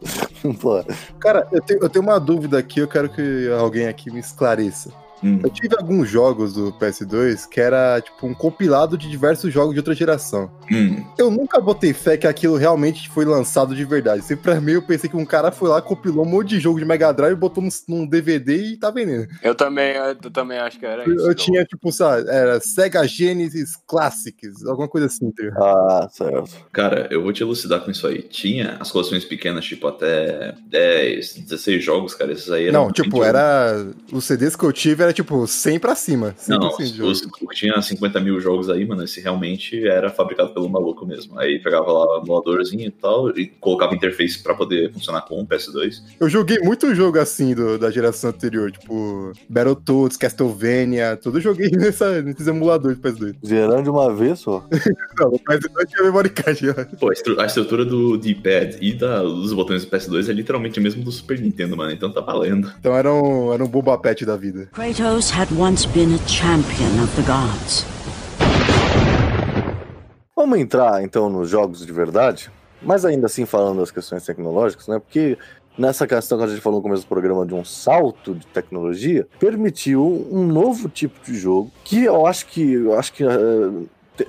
Pô, Cara, eu tenho, eu tenho uma dúvida aqui, eu quero que alguém aqui me esclareça. Hum. Eu tive alguns jogos do PS2 que era tipo um compilado de diversos jogos de outra geração. Hum. Eu nunca botei fé que aquilo realmente foi lançado de verdade. Sempre pra mim eu pensei que um cara foi lá, compilou um monte de jogo de Mega Drive, botou num, num DVD e tá vendendo. Eu também, eu também acho que era Eu, isso. eu tinha, tipo, sabe, era Sega Genesis Classics, alguma coisa assim, ligado? ah, certo. Cara, eu vou te elucidar com isso aí. Tinha as coleções pequenas, tipo, até 10, 16 jogos, cara. Esses aí eram. Não, tipo, realmente- era. Os CDs que eu tive era, tipo, 100 pra cima. 100 Não, os, que tinha 50 mil jogos aí, mano, esse realmente era fabricado pelo maluco mesmo. Aí pegava lá o emuladorzinho e tal, e colocava interface pra poder funcionar com o PS2. Eu joguei muito jogo assim do, da geração anterior, tipo, Battletoads, Castlevania, tudo eu joguei nessa, nesses emuladores do PS2. Zerando de uma vez só. Não, o PS2 tinha memory card. Pô, a, estru- a estrutura do D-pad e da- dos botões do PS2 é literalmente a mesma do Super Nintendo, mano. Então tá valendo. Então era um, era um Boba Pet da vida. Kratos had once been a champion of the gods. Vamos entrar então nos jogos de verdade, mas ainda assim falando das questões tecnológicas, né? Porque nessa questão que a gente falou no começo do programa de um salto de tecnologia, permitiu um novo tipo de jogo que eu acho que eu acho que te-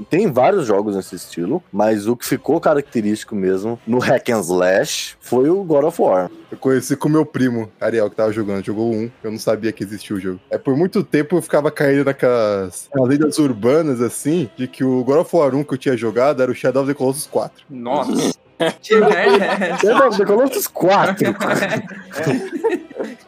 tem vários jogos nesse estilo, mas o que ficou característico mesmo no hack and slash foi o God of War. Eu conheci com meu primo, Ariel, que tava jogando. Jogou um, eu não sabia que existia o jogo. É, por muito tempo eu ficava caindo naquelas nas lendas urbanas, assim, de que o God of War 1 que eu tinha jogado era o Shadow of the Colossus 4. Nossa. Shadow of the Colossus 4.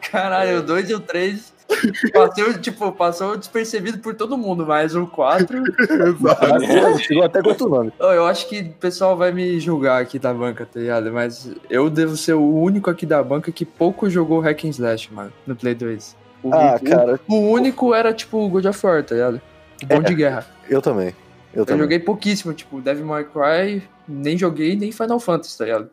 Caralho, o 2 e o 3 passou, tipo, passou despercebido por todo mundo, mas o 4. Exato. Chegou até com outro nome. Ô, Eu acho que o pessoal vai me julgar aqui da banca, tá ligado? Mas eu devo ser o único aqui da banca que pouco jogou Hack and Slash, mano, no Play 2. O, Ah, o- cara, o único era, tipo, o God of War, tá ligado? O bom É. de guerra. eu também. Eu Eu também. joguei pouquíssimo, tipo, Devil May Cry, nem joguei, nem Final Fantasy, tá ligado?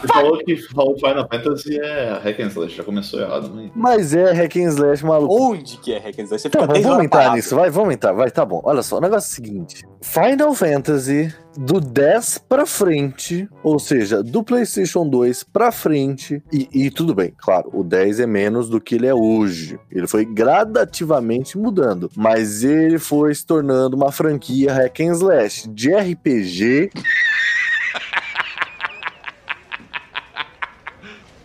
Você falou que falou Final Fantasy é hack and slash, já começou errado, mas... Mas é hack and slash maluco. Onde que é Hack and Slash? Você Então, fica vamos, 10 horas entrar nisso, vai, vamos entrar, vai, tá bom. Olha só, o negócio é o seguinte: Final Fantasy do 10 pra frente, ou seja, do PlayStation 2 pra frente, e, e tudo bem, claro, o 10 é menos do que ele é hoje. Ele foi gradativamente mudando, mas ele foi se tornando uma franquia hack and slash de RPG.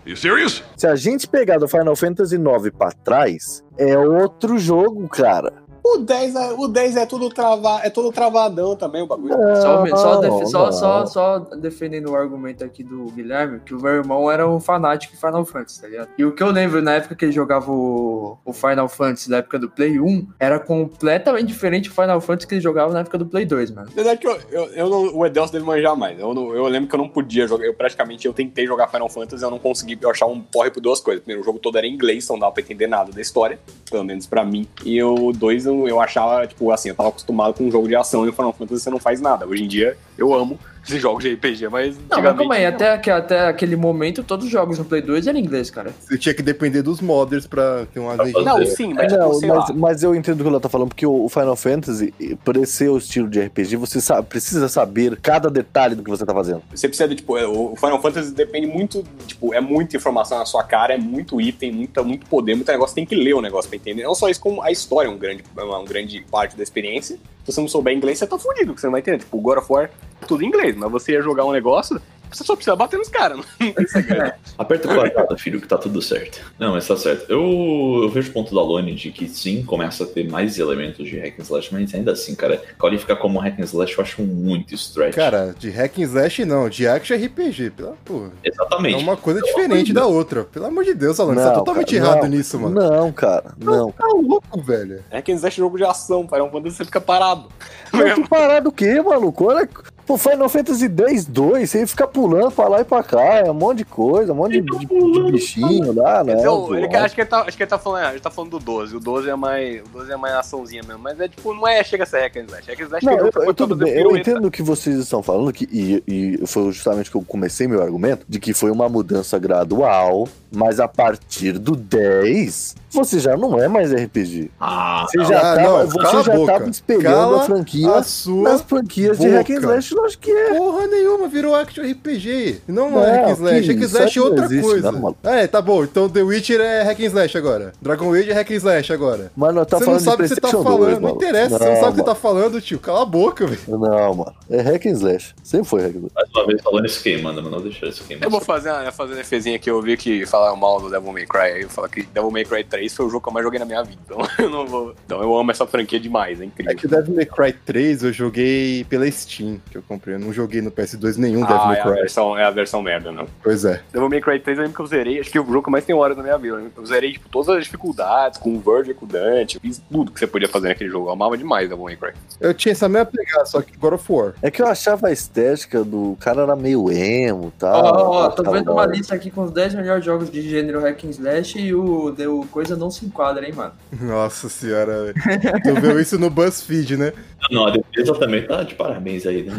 You serious? Se a gente pegar do Final Fantasy 9 pra trás, é outro jogo, cara. O 10 é, o 10 é tudo trava, é todo travadão também o bagulho. Só, só, def- Não, só, não. só, só defendendo o argumento aqui do Guilherme, que o meu irmão era um fanático de Final Fantasy, tá ligado? E o que eu lembro na época que ele jogava o, o Final Fantasy na época do Play 1 era completamente diferente do Final Fantasy que ele jogava na época do Play 2, mano. Na verdade, que eu, eu, eu não, o Edelso deve manjar mais. Eu, não- eu lembro que eu não podia jogar. Eu praticamente eu tentei jogar Final Fantasy, eu não consegui eu achar um porre por duas coisas. Primeiro, o jogo todo era em inglês, então não dava pra entender nada da história, pelo menos pra mim. E o dois eu, eu achava, tipo, assim, eu tava acostumado com um jogo de ação e o Final Fantasy você não faz nada. Hoje em dia, Eu amo esses jogos de RPG, mas. Não, mas calma aí, não. até, que- até aquele momento, todos os jogos no Play 2 eram em inglês, cara. Você tinha que depender dos modders pra ter uma legenda. Não, sim, mas não, tipo, mas, mas eu entendo o que ela tá falando, porque o Final Fantasy, por esse ser o estilo de RPG, você sabe- precisa saber cada detalhe do que você tá fazendo. Você precisa de, tipo, é, o Final Fantasy depende muito, tipo, é muita informação na sua cara, é muito item, muita, muito poder, muito negócio, tem que ler o negócio pra entender. Não só isso, como a história é um grande, é uma, um grande parte da experiência. Se você não souber inglês, você tá fudido, porque você não vai entender. Tipo, o God of War, tudo em inglês, mas você ia jogar um negócio, você só precisa bater nos caras, não tem segredo. Aperta o quadrado, filho, que tá tudo certo. Não, mas tá certo. Eu, eu vejo o ponto da Lone de que sim, começa a ter mais elementos de hack and slash, mas ainda assim, cara, qualificar como hack and slash eu acho muito stretch. Cara, de hack and slash não, de action RPG. Pela porra. É Exatamente. uma coisa Pelo diferente da outra. Pelo amor de Deus, Alan, você tá totalmente cara, errado não. nisso, mano. Não, cara, não. Tá louco, velho. É que existe jogo de ação, Final Fantasy você fica parado. Mas tu parado o quê, maluco? Olha, pô, Final Fantasy X 2, você fica pulando pra lá e pra cá, é um monte de coisa, um monte de, de- de bichinho lá, né? Então, ele, acho, que ele tá, acho que ele tá falando, ele tá falando do 12. O 12 é mais, o 12 é mais açãozinha mesmo, mas é tipo, não é chega a ser hack and slash. Hack and slash Não, eu, eu- tudo bem, eu entendo o que vocês estão falando, que, e, e foi justamente que eu comecei meu argumento, de que foi uma mudança gradual, mas a partir do 10, você já não é mais RPG. Ah, Você já, Ah, tava, não, você já boca. tava espelhando Cala a franquia A sua nas franquias de hack and boca. slash, lógico que é. porra nenhuma, virou action RPG. Não, Não, é hack and slash. que Hack and slash é não outra existe, coisa. não, é, tá bom. Então The Witcher é hack and slash agora. Dragon Age é hack and slash agora. Mas nós tá você não falando sabe o de que você tá falando. 2, não interessa, você não Não, sabe o que você tá falando, tio. Cala a boca, velho. Não, mano. É hack and slash. Sempre foi hack and slash. mais uma vez falando isso queimando, mano. Não deixa isso queimar. Eu vou fazer uma, fazer uma defesinha aqui, eu vi que falaram mal do Devil May Cry, aí eu falo que Devil May Cry 3 foi o jogo que eu mais joguei na minha vida, então eu não vou... Então eu amo essa franquia demais, é incrível. É que o Devil May Cry 3 eu joguei pela Steam, que eu comprei. Eu não joguei no PS2 nenhum Devil Ah, May é a, Cry. versão, é a versão merda, não. Pois é. Devil May Cry 3 eu lembro que eu zerei, acho que é o jogo que mais tem horas na minha vida. Eu zerei, tipo, todas as dificuldades, com o Verge, com o Dante, eu fiz tudo que você podia fazer naquele jogo. Eu amava demais Devil May Cry. Eu tinha essa mesma pegada, só que God of War. É que eu achava a estética do cara era meio emo e Ó, tal. ó, ó, tô Achava vendo da uma lista aqui com os 10 melhores jogos de gênero hack and slash e o, o coisa não se enquadra, hein, mano. Nossa senhora, velho. Tu viu isso no BuzzFeed, né? Não, a defesa também tá de parabéns aí. Né?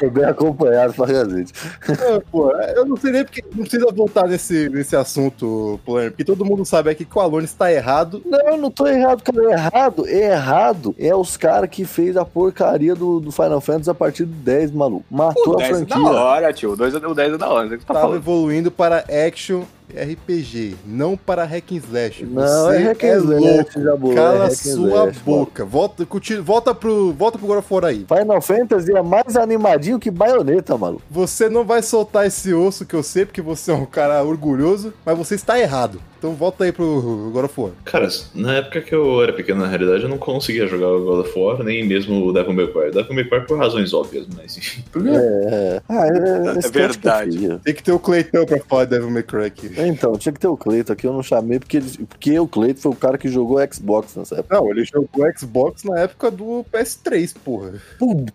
Tô bem acompanhado pra cacete. Ah, pô, eu não sei nem porque não precisa voltar nesse, nesse assunto, polêmico, porque todo mundo sabe aqui que o Alone está errado. Não, eu não tô errado, cara. É errado, é errado. É os caras que fez a porcaria do, do Final Fantasy a partir do 10, maluco. Matou O a 10 é da franquia. hora, tio. O 2 é, o 10 é da hora, o que tá Estava falando. evoluindo para action RPG, não para hack and slash. Não, Você é hack and é slash. Jabô, é Cala and sua slash, boca. Volta, continua, volta pro, volta pro God of War aí. Final Fantasy é mais animadinho que baioneta, maluco. Você não vai soltar esse osso que eu sei, porque você é um cara orgulhoso, mas você está errado. Então volta aí pro God of War. Cara, na época que eu era pequeno, na realidade, eu não conseguia jogar o God of War, nem mesmo o Devil May Cry. Devil May Cry por razões óbvias, mas enfim. É, ah, é, É estética verdade. Tem que ter o Cleitão pra falar de Devil May Cry aqui. Então, tinha que ter o Cleito aqui, eu não chamei, porque, ele- porque o Cleito foi o cara que jogou Xbox nessa época. Não, ele jogou Xbox na época do PS3, porra. Puta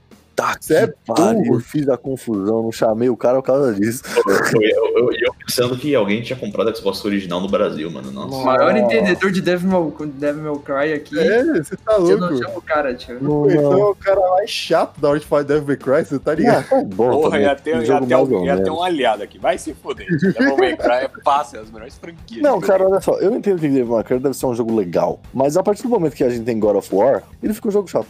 Você é burro. eu fiz a confusão, não chamei o cara por causa disso. Eu, eu, eu- eu pensando que alguém tinha comprado a Xbox original no Brasil, mano. Nossa. O maior entendedor de Devil May, Devil May Cry aqui. É, você tá eu não louco. chamo o cara, tio. Não, Então não. é o cara mais chato da hora de falar de Devil May Cry, você tá ligado? Ah, tá bom, Porra, também. ia ter, Um ia, ter, um- ia ter um aliado aqui. Vai se foder. Devil May Cry é fácil, é as melhores franquias. Não, cara, olha só, eu entendo que Devil May Cry deve ser um jogo legal, mas a partir do momento que a gente tem God of War, ele fica um jogo chato.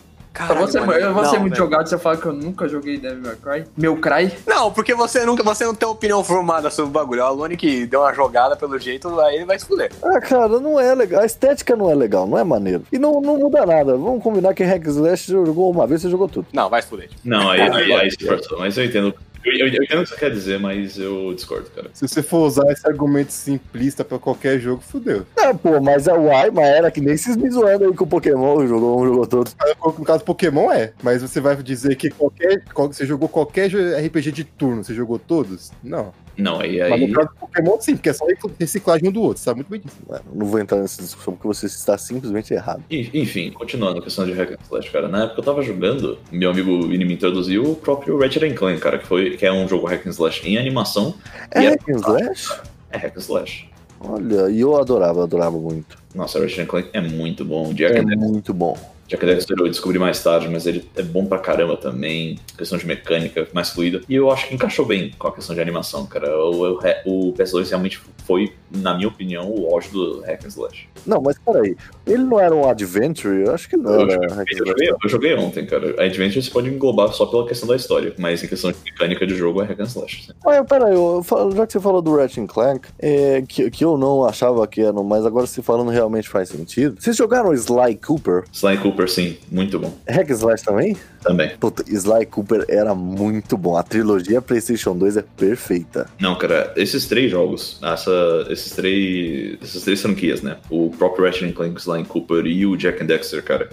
Vou ser, mano, eu vou ser muito velho. jogado se eu falar que eu nunca joguei Devil May Cry. Meu Cry? Não, porque você nunca, você não tem opinião formada sobre o bagulho. É o Alone que deu uma jogada pelo jeito, aí ele vai se fuder. Ah, cara, não é legal. A estética não é legal, não é maneiro. E não, não muda nada. Vamos combinar que Hack Slash você jogou uma vez, você jogou tudo. Não, vai se fuder. Não, aí, aí, aí se forçou, mas eu entendo. Eu, eu, eu entendo o que você quer dizer, mas eu discordo, cara. Se você for usar esse argumento simplista pra qualquer jogo, fudeu. Ah, pô, mas a Uai, mas era que nem esses me zoando aí com o Pokémon, jogou um, jogou todo. No caso Pokémon é, mas você vai dizer que qualquer. qual- Você jogou qualquer RPG de turno, você jogou todos? Não. Não, aí. Mas no caso do Pokémon, sim, porque é só reciclagem um do outro, sabe muito bem disso. Não vou entrar nessa discussão porque você está simplesmente errado. En- Enfim, continuando a questão de hack and slash, cara. Na época eu tava jogando, meu amigo me introduziu o próprio Ratchet and Clank, cara, que, foi, que é um jogo hack and slash em animação. É E Hack and Slash? É hack and slash. Olha, e eu adorava, adorava muito. Nossa, Ratchet Clank é muito bom. Jack É and Dexter- muito bom. Jack and Dexter eu descobri mais tarde, mas ele é bom pra caramba também. Questão de mecânica, mais fluida. E eu acho que encaixou bem com a questão de animação, cara. O, o, o PS2 realmente foi, na minha opinião, o auge do Hack and Slash. Não, mas peraí. Ele não era um Adventure? Eu acho que não Eu, joguei, eu, joguei, eu joguei ontem, cara. A Adventure você pode englobar só pela questão da história, mas em questão de mecânica de jogo é Hack and Slash. sim. Ah, peraí, eu, eu falo- já que você falou do Ratchet Clank, é, que, que eu não achava que era, mas agora você falando realmente faz sentido. Vocês jogaram Sly Cooper? Sly Cooper, sim, muito bom. Hack Slash também? Também. Puta, Sly Cooper era muito bom. A trilogia PlayStation 2 é perfeita. Não, cara, esses três jogos, essa, esses três. Essas três franquias, né? O próprio Ratchet Clank, Sly Cooper e o Jack and Dexter, cara,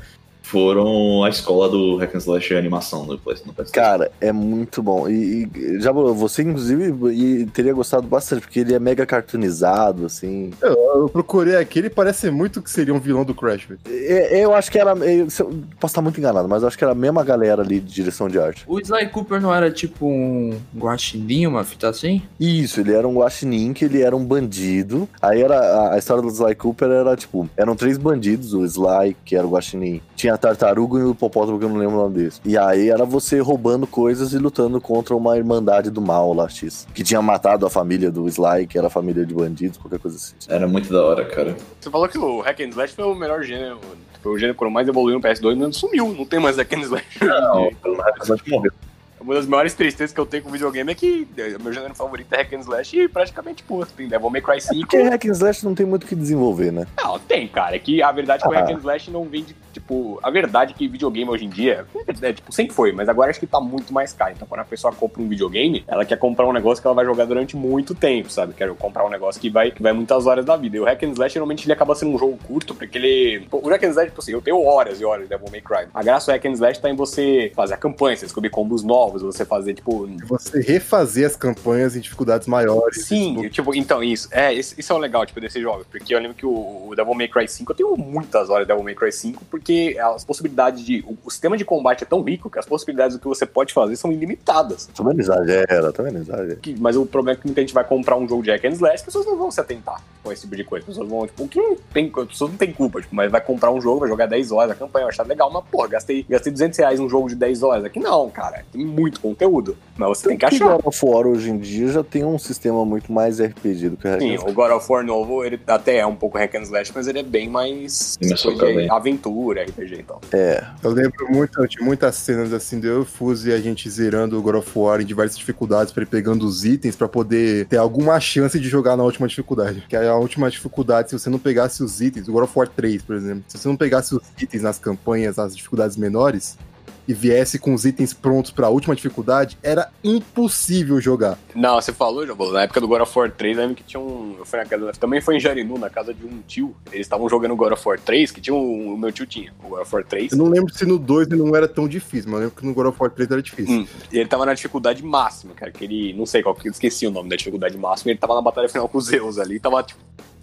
foram a escola do Hack and Slash e animação no Play- no PlayStation. Cara, é muito bom. E, e já você, inclusive, e teria gostado bastante, porque ele é mega cartoonizado, assim. Eu, eu procurei aqui, ele parece muito que seria um vilão do Crash. É- eu acho que era. Eu, posso estar muito enganado, mas eu acho que era a mesma galera ali de direção de arte. O Sly Cooper não era tipo um guaxinim, uma fita assim? Isso, ele era um guaxinim, que ele era um bandido. Aí era a, a história do Sly Cooper era tipo, eram três bandidos, o Sly, que era o guaxinim, tinha tartaruga e o hipopótamo, que eu não lembro o nome desse. E aí era você roubando coisas e lutando contra uma irmandade do mal lá, X, que tinha matado a família do Sly, que era a família de bandidos, qualquer coisa assim. Era muito da hora, cara. Você falou que o Hack and Slash foi o melhor gênero. Foi o gênero que mais evoluiu no PS2, mas sumiu. Não tem mais Hack and Slash. Não, o Hack and Slash morreu. Uma das maiores tristezas que eu tenho com videogame é que eh, meu gênero favorito é Hack and Slash e praticamente, pô, tem Devil May Cry 5. Porque Hack and Slash não tem muito o que desenvolver, né? Não, tem, cara. É que a verdade é que o Ah. Hack and Slash não vende, tipo, a verdade é que videogame hoje em dia, é, tipo, sempre foi, mas agora acho que tá muito mais caro. Então, quando a pessoa compra um videogame, ela quer comprar um negócio que ela vai jogar durante muito tempo, sabe? Quero comprar um negócio que vai, que vai muitas horas da vida. E o Hack and Slash, geralmente, ele acaba sendo um jogo curto, porque ele... O Hack and Slash, tipo assim, eu tenho horas e horas de Devil May Cry. A graça do Hack and Slash tá em você fazer a campanha, você descobrir combos novos, você fazer, tipo... Você refazer as campanhas em dificuldades maiores. Sim, tipo, então, isso. É, isso, é o legal, tipo, desses jogos. Porque eu lembro que o, o Devil May Cry 5, eu tenho muitas horas de Devil May Cry 5, porque as possibilidades de. O, o sistema de combate é tão rico que as possibilidades do que você pode fazer são ilimitadas. Tá vendo exagera, tá vendo exagera. Que- mas o problema é que muita gente vai comprar um jogo de Jack and Slash, as pessoas não vão se atentar com esse tipo de coisa. As pessoas vão, tipo, o que não tem, as pessoas não tem culpa, tipo, mas vai comprar um jogo, vai jogar 10 horas a campanha, vai achar legal, mas, porra, gastei, gastei 200 reais num jogo de 10 horas. Aqui não, cara, tem muito conteúdo, mas você tem que Porque achar. God of War hoje em dia já tem um sistema muito mais RPG do que o Hack Sim, o God of War novo, ele até é um pouco hack and slash, mas ele é bem mais hein? aventura, RPG e tal. É, Eu lembro muito de muitas cenas assim do eu e o Fuse e a gente zerando o God of War em diversas dificuldades pra ele pegando os itens pra poder ter alguma chance de jogar na última dificuldade. Que a última dificuldade, se você não pegasse os itens, o God of War 3, por exemplo, se você não pegasse os itens nas campanhas, as dificuldades menores, e viesse com os itens prontos pra última dificuldade, era impossível jogar. Não, você falou, Jabolo, na época do God of War 3, eu lembro que tinha um. Eu fui na casa, também foi em Jarinu, na casa de um tio. Eles estavam jogando God of War 3, que tinha um. O meu tio tinha, o God of War 3. Eu não lembro se no 2 ele não era tão difícil, mas eu lembro que no God of War 3 era difícil. Hum, e ele tava na dificuldade máxima, cara. Que ele. Não sei qual que. eu Esqueci o nome da dificuldade máxima. Ele tava na batalha final com os Zeus ali. Tava, tipo.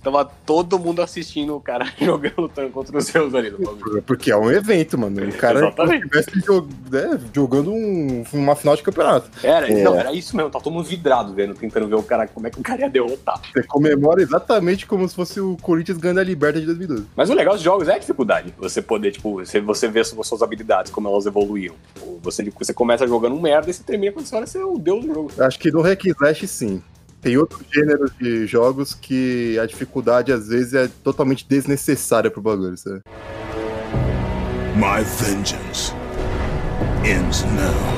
Tava todo mundo assistindo o cara jogando, lutando contra os Zeus ali no bagulho. Porque é um evento, mano. O cara estivesse jog- né, jogando um- uma final de campeonato. Era, É. não, era isso mesmo. Tá todo mundo vidrado vendo, tentando ver o cara, como é que o cara ia derrotar. Você comemora exatamente como se fosse o Corinthians ganhando a Liberta de 2012. Mas o legal dos jogos é a dificuldade. Você poder, tipo, você, você ver suas, habilidades, como elas evoluíam. Tipo, Você, você começa jogando um merda e você termina quando você olha, você é o deus do jogo. Acho que no Slash, sim. Tem outros gêneros de jogos que a dificuldade, às vezes, é totalmente desnecessária pro bagulho, sabe? My vengeance ends now.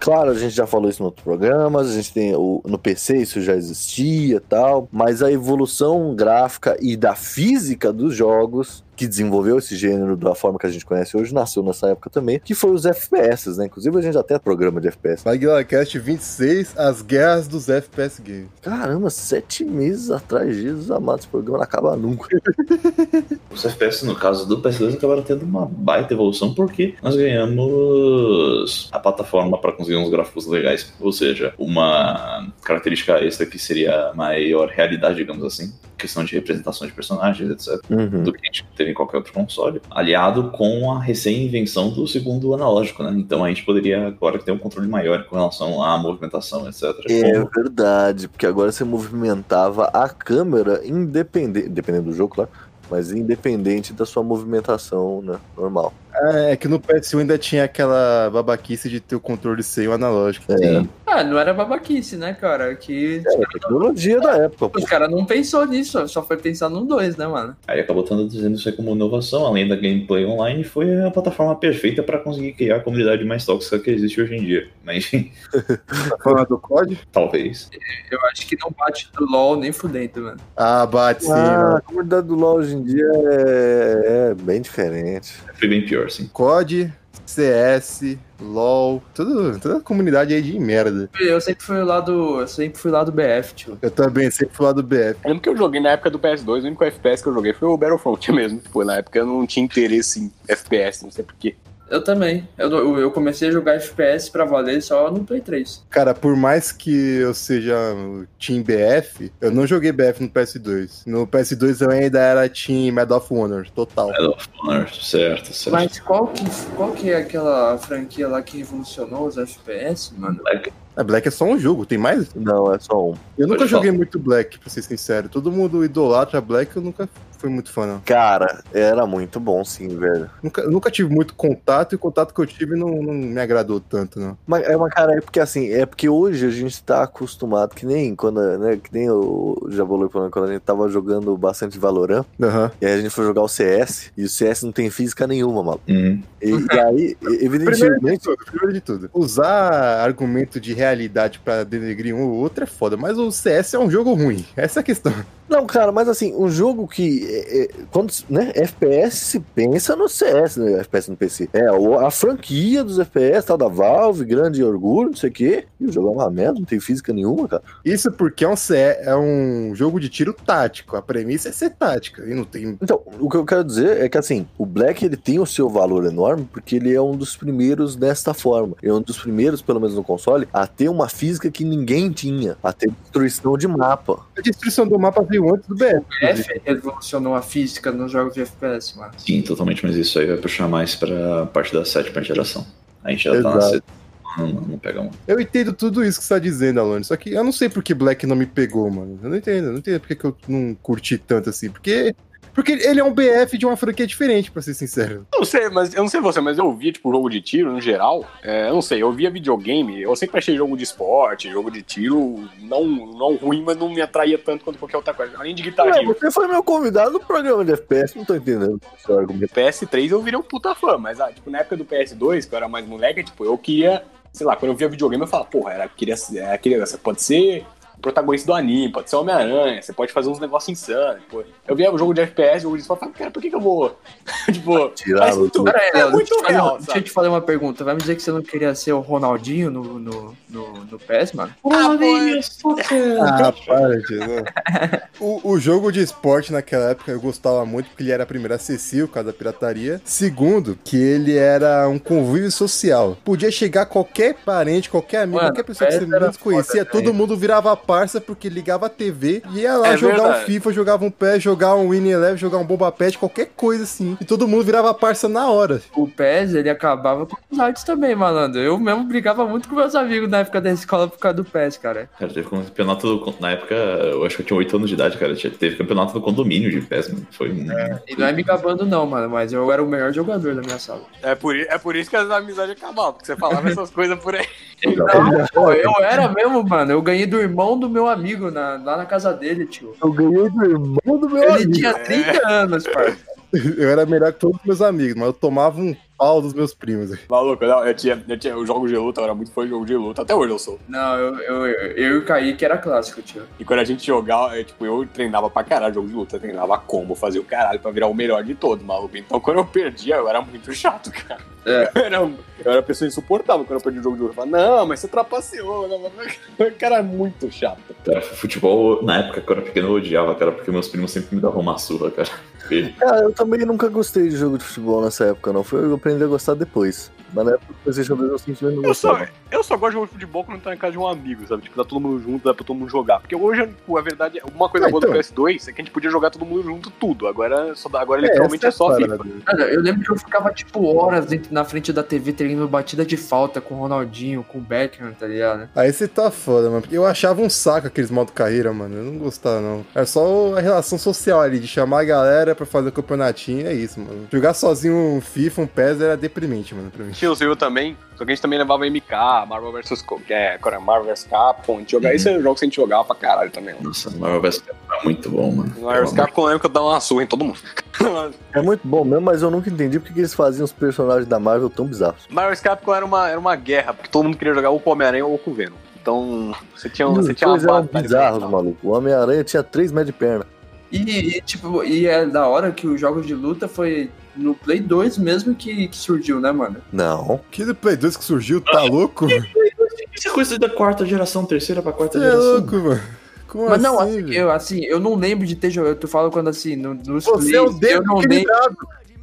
Claro, a gente já falou isso em outros programas, a gente tem o, no PC isso já existia e tal, mas a evolução gráfica e da física dos jogos que desenvolveu esse gênero da forma que a gente conhece hoje nasceu nessa época também, que foi os FPS, né? Inclusive a gente até tem programa de FPS. MaglaCast 26, As Guerras dos FPS Games. Caramba, sete meses atrás, Jesus amado, esse programa não acaba nunca. Os FPS, no caso do PS2, acabaram tendo uma baita evolução porque nós ganhamos a plataforma para conseguir uns gráficos legais. Ou seja, uma característica extra que seria a maior realidade, digamos assim. Questão de representação de personagens, etc. Uhum. do que a gente teve em qualquer outro console, aliado com a recém-invenção do segundo analógico, né? Então a gente poderia agora ter um controle maior com relação à movimentação, etc. É Como- verdade, porque agora você movimentava a câmera independente, dependendo do jogo, claro, mas independente da sua movimentação, né, normal. É, é que no PS1 ainda tinha aquela babaquice de ter o controle sem o analógico. É, Ah, não era babaquice, né, cara? Que era a tecnologia da época. pô. os caras não pensou nisso, só foi pensar no 2, né, mano? Aí acabou traduzindo isso aí como inovação, além da gameplay online, foi a plataforma perfeita para conseguir criar a comunidade mais tóxica que existe hoje em dia. Mas enfim, Tá falando do COD? talvez. Eu acho que não bate do LoL nem fudendo, mano. Ah, bate sim, Ah, mano. a comunidade do LoL hoje em dia é, é bem diferente. Foi bem pior, sim. COD, CS, LOL, tudo, toda a comunidade aí de merda. Eu sempre fui lá do. Eu sempre fui lá do BF, tio. Eu também sempre fui lá do BF. Eu lembro que eu joguei na época do PS2, o único FPS que eu joguei foi o Battlefront mesmo. Tipo, na época eu não tinha interesse em FPS, não sei porquê. Eu também. Eu, eu comecei a jogar FPS pra valer só no Play 3. Cara, por mais que eu seja Team BF, eu não joguei BF no PS2. No PS2 eu ainda era Team Medal of Honor, total. Medal of Honor, certo, certo. Mas qual que, qual que é aquela franquia lá que revolucionou os FPS, mano? Black. A Black é só um jogo, tem mais? Não, é só um. Eu nunca Pode joguei muito Black, pra ser sincero. Todo mundo idolatra Black, eu nunca fui muito fã, não. Cara, era muito bom sim, velho. Nunca, nunca tive muito contato e o contato que eu tive não, não me agradou tanto, não. Mas é uma cara, é porque assim, é porque hoje a gente tá acostumado, que nem quando, né, que nem o já falou quando a gente tava jogando bastante Valorant, Aham. e aí a gente foi jogar o CS, e o CS não tem física nenhuma, mano. Uhum. E, e aí, Primeiro de evidentemente, tudo, primeiro de tudo. Usar argumento de realidade pra denegrir um ou outro é foda, mas o CS é um jogo ruim. Essa é a questão. Não, cara, mas assim, um jogo que. é, é, quando, né, FPS se pensa no CS, né? FPS no PC. É, a franquia dos FPS, tal da Valve, grande orgulho, não sei o quê. E o jogo é uma merda, não tem física nenhuma, cara. Isso porque é um, C- é um jogo de tiro tático. A premissa é ser tática. E não tem. Então, o que eu quero dizer é que assim, o Black ele tem o seu valor enorme porque ele é um dos primeiros desta forma. É um dos primeiros, pelo menos no console, a ter uma física que ninguém tinha, a ter destruição de mapa. A destruição do mapa veio antes do BF. BF revolucionou a física nos jogos de FPS, mano. Sim, totalmente, mas isso aí vai puxar mais pra parte da sétima geração. A gente já tá na Exato. sétima, não, não pega um. Eu entendo tudo isso que você tá dizendo, Alone. Só que eu não sei por que Black não me pegou, mano. Eu não entendo. Eu não entendo porque que eu não curti tanto assim. Porque. Porque ele é um BF de uma franquia diferente, pra ser sincero. Eu não sei, mas eu não sei você, mas eu via, tipo, jogo de tiro no geral. É, eu não sei, eu via videogame, eu sempre achei jogo de esporte, jogo de tiro, não, não ruim, mas não me atraía tanto quanto qualquer outra coisa. Além de Guitar Ué, Hero. você foi meu convidado no programa de FPS, não tô entendendo o seu argumento. PS3 eu virei um puta fã, mas ah, tipo, na época do PS2, que eu era mais moleque, tipo, eu queria, sei lá, quando eu via videogame, eu falava, porra, era, queria, é, queria, pode ser protagonista do anime, pode ser Homem-Aranha, você pode fazer uns negócios insanos. Pô. Eu via o jogo de FPS, jogo de esporte, eu falava, cara, por que que eu vou? tipo, o muito, aí, é Léo, muito deixa, eu te fazer real, deixa eu te fazer uma pergunta. Vai me dizer que você não queria ser o Ronaldinho no, no, no, no PES, mano? Ah, pô, Ah, para, não. O, o jogo de esporte naquela época eu gostava muito porque ele era, primeiro, acessível, por causa da pirataria. Segundo, que ele era um convívio social. Podia chegar qualquer parente, qualquer amigo, Mano, qualquer pessoa que você menos conhecia, foda, todo velho. mundo virava parça porque ligava a TV e ia lá É jogar um verdade. FIFA, jogar um PES, jogar um Winning Eleven, jogar um Bomba Pet, qualquer coisa assim. E todo mundo virava parça na hora. O PES, ele acabava com os artes também, malandro. Eu mesmo brigava muito com meus amigos na época da escola por causa do PES, cara. Cara, teve um campeonato do- na época, eu acho que eu tinha 8 anos de idade, cara. tinha- Teve campeonato do condomínio de PES, mano. Foi um. E não é me gabando não, mano, mas eu era o melhor jogador da minha sala. É por, é por isso que as amizades acabavam, porque você falava essas coisas por aí. Não, pô, eu era mesmo, mano. Eu ganhei do irmão do meu amigo na- lá na casa dele, tio. Eu ganhei do irmão do meu Ele amigo. tinha 30 anos, parça. Eu era melhor que todos os meus amigos, mas eu tomava um pau dos meus primos. Maluco, não, eu tinha, eu tinha o jogo de luta, eu era muito fã de jogo de luta, até hoje eu sou. Não, eu, eu, eu e o Kaique era clássico, tio. E quando a gente jogava, eu, tipo, eu treinava pra caralho jogo de luta, eu treinava combo, fazia o caralho pra virar o melhor de todos, maluco. Então quando eu perdia, eu era muito chato, cara. É. Eu era, eu era uma pessoa insuportável quando eu perdi o jogo de luta. Eu falava, não, mas você trapaceou, não, o cara é muito chato. Cara, futebol, na época que eu era pequeno, eu odiava, cara, porque meus primos sempre me davam uma surra, cara. Cara, eu também nunca gostei de jogo de futebol nessa época, não. Foi eu aprendi a gostar depois. Mas na época do PlayStation 2 eu simplesmente não Eu só, gostava. eu só gosto de jogo de futebol quando tá na casa de um amigo, sabe? Tipo, tá todo mundo junto, dá pra todo mundo jogar. Porque hoje, a verdade, uma coisa Ah, boa então. do PS2 é que a gente podia jogar todo mundo junto tudo. Agora, só, agora É, literalmente é, essa só FIFA. Cara, eu lembro que eu ficava, tipo, horas dentro, na frente da TV treinando batida de falta com o Ronaldinho, com o Beckham, tá ligado? Aí você tá foda, mano. Porque eu achava um saco aqueles modo carreira, mano. Eu não gostava, não. Era só a relação social ali, de chamar a galera pra fazer o campeonatinho. É isso, mano. Jogar sozinho um FIFA, um PES era deprimente, mano, pra mim. Tinha o seu também, só que a gente também levava MK, Marvel vs. Co- é, Marvel vs. Capcom. A gente jogava, Esse é um jogo que a gente jogava pra caralho também. Nossa, Marvel vs. Capcom é muito bom, mano. Marvel vs. Capcom lembro que eu dava uma surra em todo mundo. É muito bom mesmo, mas eu nunca entendi porque que eles faziam os personagens da Marvel tão bizarros. Marvel vs. Capcom era uma, era uma guerra, porque todo mundo queria jogar ou com o Homem-Aranha ou com o Venom. Então, você tinha, você tinha uma dois eram bizarros, mental. maluco. O Homem-Aranha tinha três metros de perna. E, e, tipo, e é da hora que os jogos de luta foi no Play 2 mesmo que, que surgiu, né, mano? Não. Que do Play 2 que surgiu, tá louco? Isso é coisa da quarta geração, terceira pra quarta Você é geração. louco, mano. Como Mas não, assim, assim, eu, assim, eu não lembro de ter jogado. Tu fala quando assim, no, nos Você é o plays, eu dedo não lembro.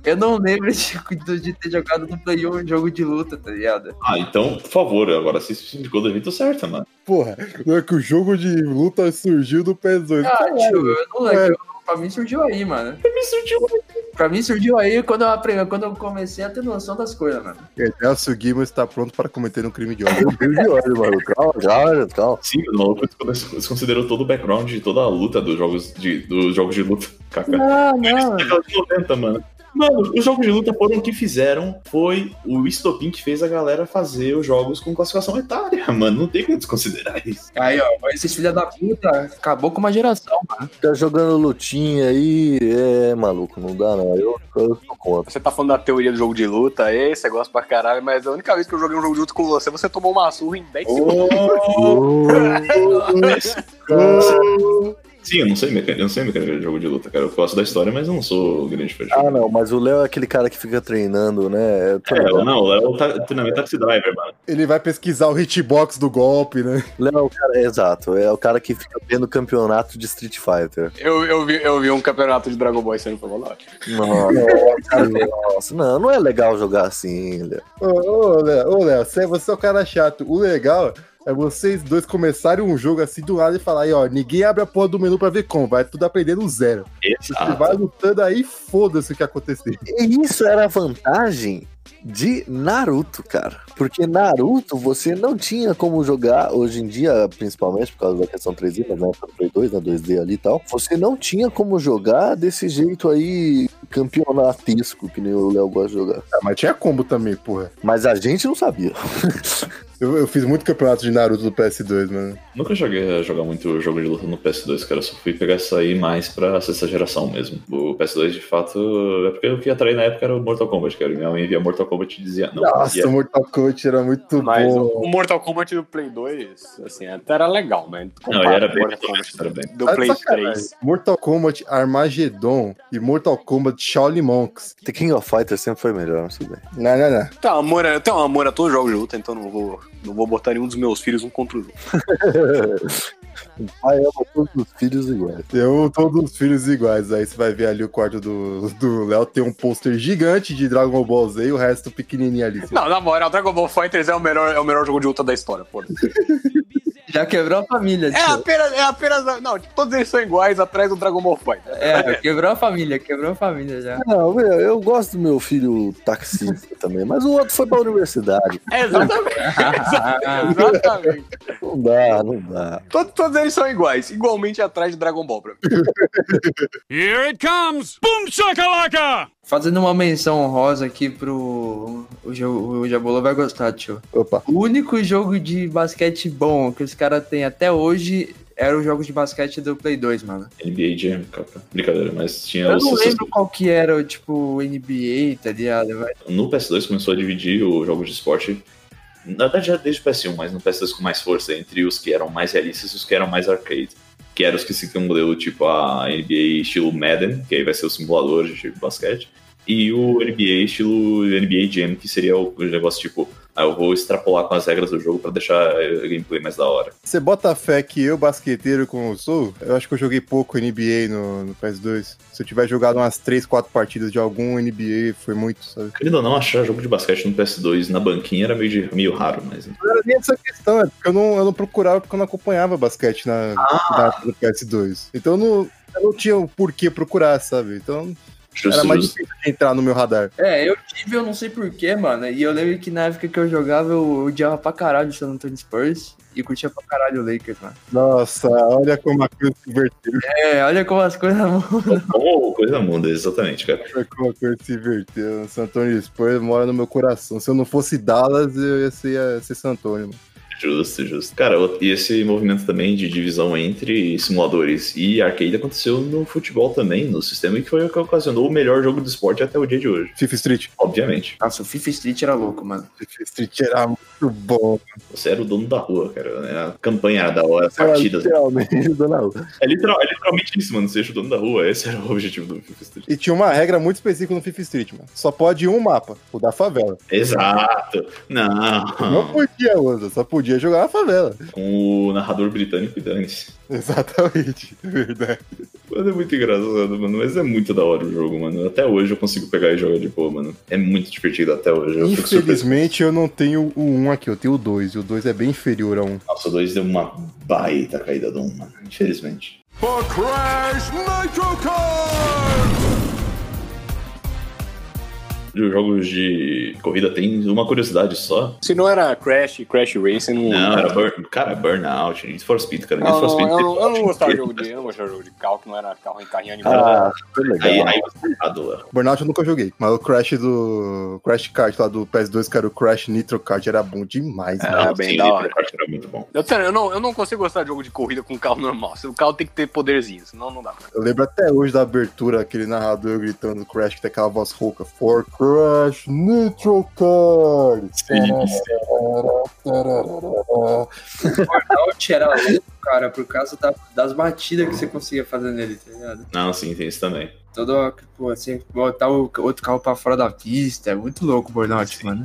Eu não lembro de, de ter jogado no Play 1 um jogo de luta, tá ligado? Ah, então, por favor, agora se indicou do jeito certo, mano. Porra, não é que o jogo de luta surgiu do PS2. Ah, Caralho. tio, eu não lembro. Ué. Pra mim surgiu aí, mano. Pra mim surgiu aí. Pra mim surgiu aí quando eu aprendi, quando eu comecei a ter noção das coisas, mano. Até Sugima está pronto para cometer um crime de ódio. Meu Deus de olho, mano. Calma, calma, calma. Sim, o maluco desconsiderou todo o background de toda a luta dos jogos de, dos jogos de luta. Kaká. Não, não. Década de 90, mano. Mano, os jogos de luta foram o que fizeram. Foi o estopim que fez a galera fazer os jogos com classificação etária, mano. Não tem como desconsiderar isso. Aí, ó, esses filha da puta acabou com uma geração, mano. Tá jogando lutinha aí, é maluco, não dá não. Eu, eu tô contra. Você tá falando da teoria do jogo de luta, aí você gosta pra caralho, mas a única vez que eu joguei um jogo de luta com você, você tomou uma surra em 10 segundos. Sim, eu não sei mecânica, eu não sei mecânica de jogo de luta, cara. Eu gosto da história, mas eu não sou grande fã de Ah, não, mas o Léo é aquele cara que fica treinando, né? Tô É, ligado. não, o Léo tá treinamento taxi driver, mano. Ele vai pesquisar o hitbox do golpe, né? Léo é o cara, é, exato, é o cara que fica vendo campeonato de Street Fighter. Eu, eu, vi, eu vi um campeonato de Dragon Ball sendo famoso. Nossa, nossa, não, não é legal jogar assim, Léo. Ô, ô, Léo, ô, Léo, você, você é o cara chato. O legal é vocês dois começarem um jogo assim do lado e falar aí, ó, ninguém abre a porra do menu pra ver como, vai tudo aprendendo zero. Você Exato. vai lutando aí, foda-se o que acontecer. E isso era a vantagem de Naruto, cara. Porque Naruto você não tinha como jogar, hoje em dia, principalmente por causa da questão 3D, mas na época do Play 2, né, 2D ali e tal, você não tinha como jogar desse jeito aí campeonatesco, que nem o Léo gosta de jogar. Ah, mas tinha combo também, porra. Mas a gente não sabia. Eu, eu fiz muito campeonato de Naruto do PS2, mano. Nunca joguei a jogar muito jogo de luta no PS2, cara. Eu só fui pegar isso aí mais pra sexta geração mesmo. O PS2, de fato, é porque o que ia atrair na época era o Mortal Kombat, cara. Minha mãe via Mortal Kombat e dizia, não, Nossa, o Mortal Kombat era muito Mas o, bom. o Mortal Kombat do Play 2, assim, até era legal, mas Não, ele era bem Mortal Kombat, era bem. do Tá Play sacanagem. 3. Mortal Kombat Armageddon e Mortal Kombat Shaolin Monks. The King of Fighters sempre foi melhor, mas tudo bem. Não, não, não. Um amor, a- tem um amor a todos os jogos de luta, então não vou, não vou botar nenhum dos meus filhos um contra o outro. O pai ama todos os filhos iguais. Eu, todos os filhos iguais. Aí você vai ver ali o quarto do do Léo, tem um pôster gigante de Dragon Ball Z e o resto pequenininho ali. Não, na moral, Dragon Ball Fighters é o melhor, é o melhor jogo de luta da história, pô. Já quebrou a família, É tio. apenas, é apenas. Não, tipo, todos eles são iguais atrás do Dragon Ball Fighter. É, quebrou a família, quebrou a família já. Não, meu, eu gosto do meu filho taxista também, mas o outro foi pra universidade. É, exatamente. exatamente. Não dá, não dá. Todos, todos eles são iguais, igualmente atrás de Dragon Ball, pra mim. Here it comes! Boom shakalaka! Fazendo uma menção honrosa aqui pro. O, jogo, o Jabolo vai gostar, tio. Opa. O único jogo de basquete bom que os caras têm até hoje era o jogo de basquete do Play 2, mano. NBA Jam, cara. Brincadeira, mas tinha Eu os não lembro qual que era, tipo, NBA, tá ligado? Mas- No PS2 começou a dividir o jogo de esporte. Na verdade, já desde o PS1, mas no PS2 com mais força, entre os que eram mais realistas e os que eram mais arcade. Que eram os que seguiam um modelo tipo a NBA estilo Madden, que aí vai ser o simulador de basquete. E o NBA estilo NBA Jam, que seria o negócio tipo, ah, eu vou extrapolar com as regras do jogo pra deixar a gameplay mais da hora. Você bota fé que eu, basqueteiro como eu sou, eu acho que eu joguei pouco NBA no, no PS2. Se eu tiver jogado umas 3, 4 partidas de algum NBA, foi muito, sabe? Querendo ou não, achar jogo de basquete no PS2 na banquinha era meio, de- meio raro, mas. Não era nem essa questão, é porque eu não, eu não procurava porque eu não acompanhava basquete na, na época do PS2. Então eu não, eu não tinha o porquê procurar, sabe? Então Justo, era mais justo. difícil de entrar no meu radar. É, eu tive, eu não sei porquê, mano. E eu lembro que na época que eu jogava, eu odiava pra caralho o San Antonio Spurs e curtia pra caralho o Lakers, mano. Nossa, olha como a coisa se inverteu. É, olha como as coisas mudam. Como coisa muda, exatamente, cara. Olha como a coisa se inverteu. San Antonio Spurs mora no meu coração. Se eu não fosse Dallas, eu ia ser, ia ser San Antonio. Mano. Justo, justo. Cara, e esse movimento também de divisão entre simuladores e arcade aconteceu no futebol também, no sistema que foi o que ocasionou o melhor jogo do esporte até o dia de hoje. FIFA Street. Obviamente. Nossa, o FIFA Street era louco, mano. FIFA Street era muito bom. Você era o dono da rua, cara. né? A campanha era da hora, as partidas. Literalmente, dona Lu. É, literal- é literalmente isso, mano. Seja o dono da rua. Esse era o objetivo do FIFA Street. E tinha uma regra muito específica no FIFA Street, mano. Só pode um mapa, o da favela. Exato. Não. Não podia outra, só podia jogar na favela. Com o narrador britânico e dane-se. Exatamente, é verdade. Mano, é muito engraçado, mano. Mas é muito da hora o jogo, mano. Até hoje eu consigo pegar e jogar de boa, mano. É muito divertido até hoje. Eu. Infelizmente eu não tenho o 1 aqui, eu tenho o 2. E o 2 é bem inferior a 1. Nossa, o 2 deu uma baita caída do 1, mano. Infelizmente. For Crash Nitro Card! Os jogos de corrida tem uma curiosidade só. Se não era Crash, Crash Racing, não. Não, era burn... Cara, Burnout, Need for Speed, cara. Need for Speed eu, não, eu não gostava de jogo de. Eu gostava de jogo de carro, que não era carro em carrinho animado. Ah, foi legal. Aí, aí você Léo. Burnout eu nunca joguei, mas o Crash do. Crash Kart lá do PS2, que era o Crash Nitro Kart, era bom demais, É. Não, bem sim, da hora. Kart era muito bom. Eu, sério, eu, não, eu não consigo gostar de jogo de corrida com carro normal. O carro tem que ter poderzinho, senão não dá. Eu lembro até hoje da abertura, aquele narrador gritando Crash, que tem aquela voz rouca. For Crash Nitro Kart! Burnout era louco, cara, por causa da- das batidas que você conseguia fazer nele, tá ligado? Não, sim, tem isso também. Todo, pô, assim, botar o outro carro pra fora da pista, é muito louco o Burnout, mano.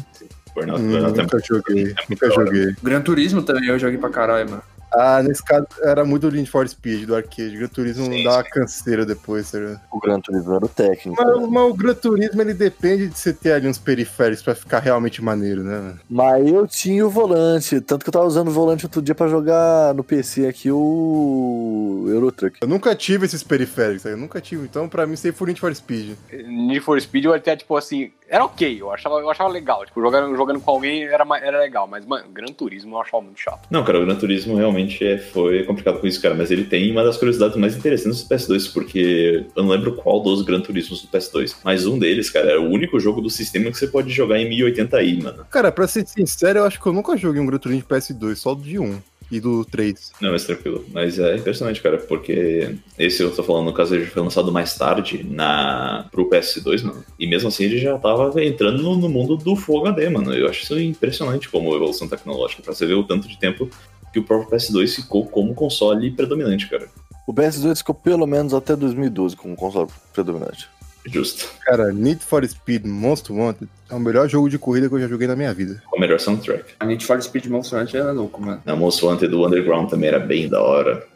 Burnout, Hum, Burnout é nunca joguei, nunca da hora. joguei. Gran Turismo também eu joguei pra caralho, mano. Ah, nesse caso era muito Need for Speed do arcade. Gran Turismo Sim, dá uma sim. canseira depois, tá ligado? O Gran Turismo era o técnico. Mas, mas o Gran Turismo ele depende de você ter ali uns periféricos pra ficar realmente maneiro, né? mano? Mas eu tinha o volante, tanto que eu tava usando o volante outro dia pra jogar no PC aqui o Eurotruck. Eu nunca tive esses periféricos, sabe? eu nunca tive. Então, pra mim, sempre foi Need for Speed. Need for Speed eu até, tipo assim, era ok, eu achava, eu achava legal. Tipo, jogando, jogando com alguém era, era legal, mas, mano, Gran Turismo eu achava muito chato. Não, cara, o Gran Turismo realmente é, foi complicado com isso, cara, mas ele tem uma das curiosidades mais interessantes do PS2, porque eu não lembro qual dos Gran Turismos do PS2, mas um deles, cara, é o único jogo do sistema que você pode jogar em 1080i, mano. Cara, pra ser sincero, eu acho que eu nunca joguei um Gran Turismo de PS2, só de 1 e do 3. Não, mas tranquilo. Mas é impressionante, cara, porque esse eu tô falando, no caso, ele foi lançado mais tarde na pro PS2, mano. E mesmo assim ele já tava entrando no, no mundo do Full HD, mano. Eu acho isso impressionante como evolução tecnológica, pra você ver o tanto de tempo que o próprio PS2 ficou como console predominante, cara. O PS2 ficou pelo menos até 2012 como console predominante. Justo. Cara, Need for Speed Most Wanted é o melhor jogo de corrida que eu já joguei na minha vida. Com a melhor soundtrack. A Need for Speed Monster Hunter era louco, mano. Na Most Wanted do Underground também era bem da hora.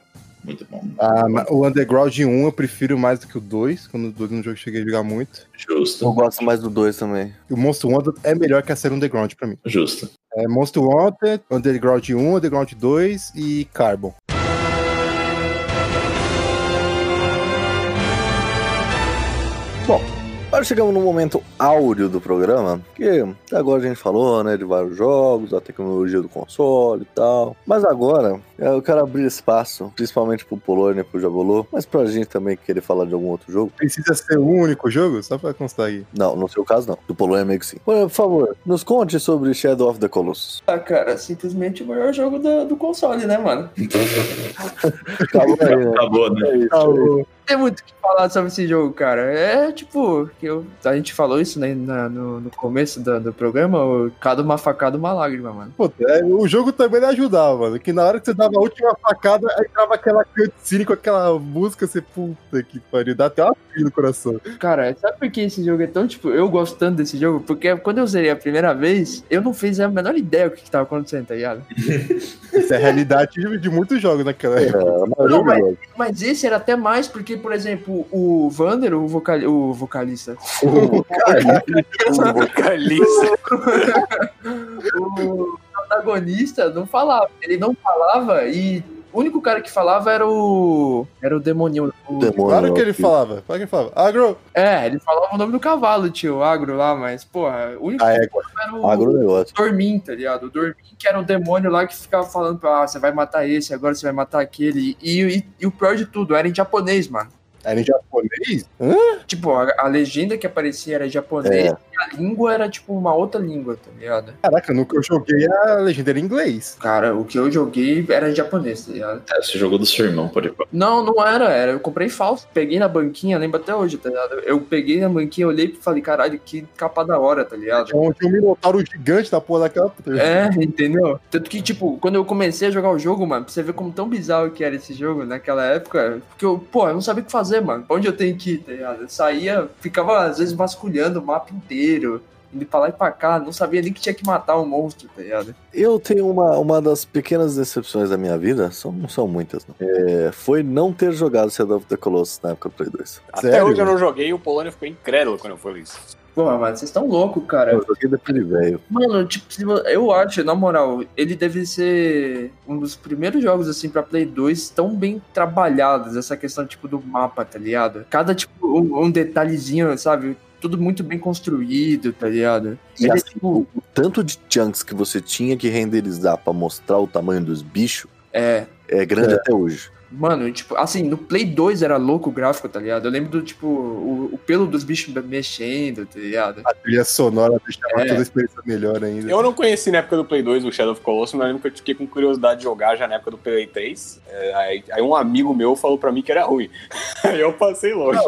Muito bom. Ah, mas o Underground 1 eu prefiro mais do que o 2, quando o 2 no jogo eu cheguei a jogar muito. Eu Justo. gosto mais do 2 também. E o Monster Wanted é melhor que a série Underground pra mim. Justo. É Monster Wanted, Underground 1, Underground 2 e Carbon. Agora chegamos no momento áureo do programa, que agora a gente falou, né, de vários jogos, da tecnologia do console e tal. Mas agora eu quero abrir espaço, principalmente pro Polônia e pro Jabolô, mas pra gente também querer falar de algum outro jogo. Precisa ser o único jogo? Só pra constar aí. Não, no seu caso não. Do Polônia meio que sim. Por favor, nos conte sobre Shadow of the Colossus. Ah, cara, simplesmente o maior jogo do, do console, né, mano? Acabou aí, né? Acabou, né? É isso. Alô. tem muito o que falar sobre esse jogo, cara. É tipo, que eu, a gente falou isso né, na- no, no começo do, do programa, o cada uma facada, uma lágrima, mano. Pô, é, o jogo também ajudava, mano. Que na hora que você dava a última facada, aí entrava aquela cutscene com aquela música, você, puta que pariu, dá até uma frio no coração. Cara, sabe por que esse jogo é tão, tipo, eu gosto tanto desse jogo? Porque quando eu zerei a primeira vez, eu não fiz a menor ideia do que, que tava acontecendo, tá ligado? Isso é a realidade de, muitos jogos naquela É, época. Não, mas-. Mas esse era até mais porque, por exemplo, o Vander, o, vocal, o vocalista, O vocalista. o protagonista não falava. Ele não falava e o único cara que falava era o. Era o demoninho. o- Demônio, Claro que ele falava, claro que ele falava. Agro, É, ele falava o nome do cavalo, tio, o agro lá, mas, porra, o único a que égua. falava era o. Agronegócio. Dormin, tá ligado? O Dormin, que era o demônio lá que ficava falando pra, ah, você vai matar esse, agora você vai matar aquele. E, e, e o pior de tudo, era em japonês, mano. Era em japonês? Hã? Tipo, a, a legenda que aparecia era em japonês É. e a língua era, tipo, uma outra língua, tá ligado? Caraca, no que eu joguei a legenda era em inglês. Cara, o que eu joguei era em japonês, tá ligado? É, você jogou do seu irmão, pode ir. Não, não era, era. Eu comprei falso, peguei na banquinha, lembro até hoje, tá ligado? Eu peguei na banquinha, olhei e falei, caralho, que capa da hora, tá ligado? Tinha um, tinha um minotauro gigante na porra daquela. É, entendeu? Tanto que, tipo, quando eu comecei a jogar o jogo, mano, pra você ver como tão bizarro que era esse jogo naquela época, porque eu, pô, eu não sabia o que fazer, mano. Pra onde eu tenho que ir, tá ligado? Eu saía, ficava às vezes vasculhando o mapa inteiro, indo pra lá e pra cá, não sabia nem que tinha que matar um monstro, tá ligado? Eu tenho uma, uma das pequenas decepções da minha vida, são, não são muitas, não. É, foi não ter jogado Shadow of the Colossus na época do Play 2. Até Sério? hoje eu não joguei e o Polônia ficou incrédulo quando eu falei isso. Porra, mano, vocês estão loucos, cara. Eu joguei de velho. Mano, tipo, eu acho, na moral, ele deve ser um dos primeiros jogos, assim, pra Play 2 tão bem trabalhados, essa questão, tipo, do mapa, tá ligado? Cada, tipo, um, um detalhezinho, sabe? Tudo muito bem construído, tá ligado? E Ele, assim, tipo, o, tanto de chunks que você tinha que renderizar pra mostrar o tamanho dos bichos é. é grande É. até hoje. Mano, tipo, assim, no Play 2 era louco o gráfico, tá ligado? Eu lembro do, tipo, o, o pelo dos bichos mexendo, tá ligado? A trilha sonora deixava É. toda a experiência melhor ainda. Eu não conheci na época do Play 2 o Shadow of Colossus, mas eu lembro que eu fiquei com curiosidade de jogar já na época do Play 3. É, aí, aí um amigo meu falou pra mim que era ruim. Aí eu passei longe.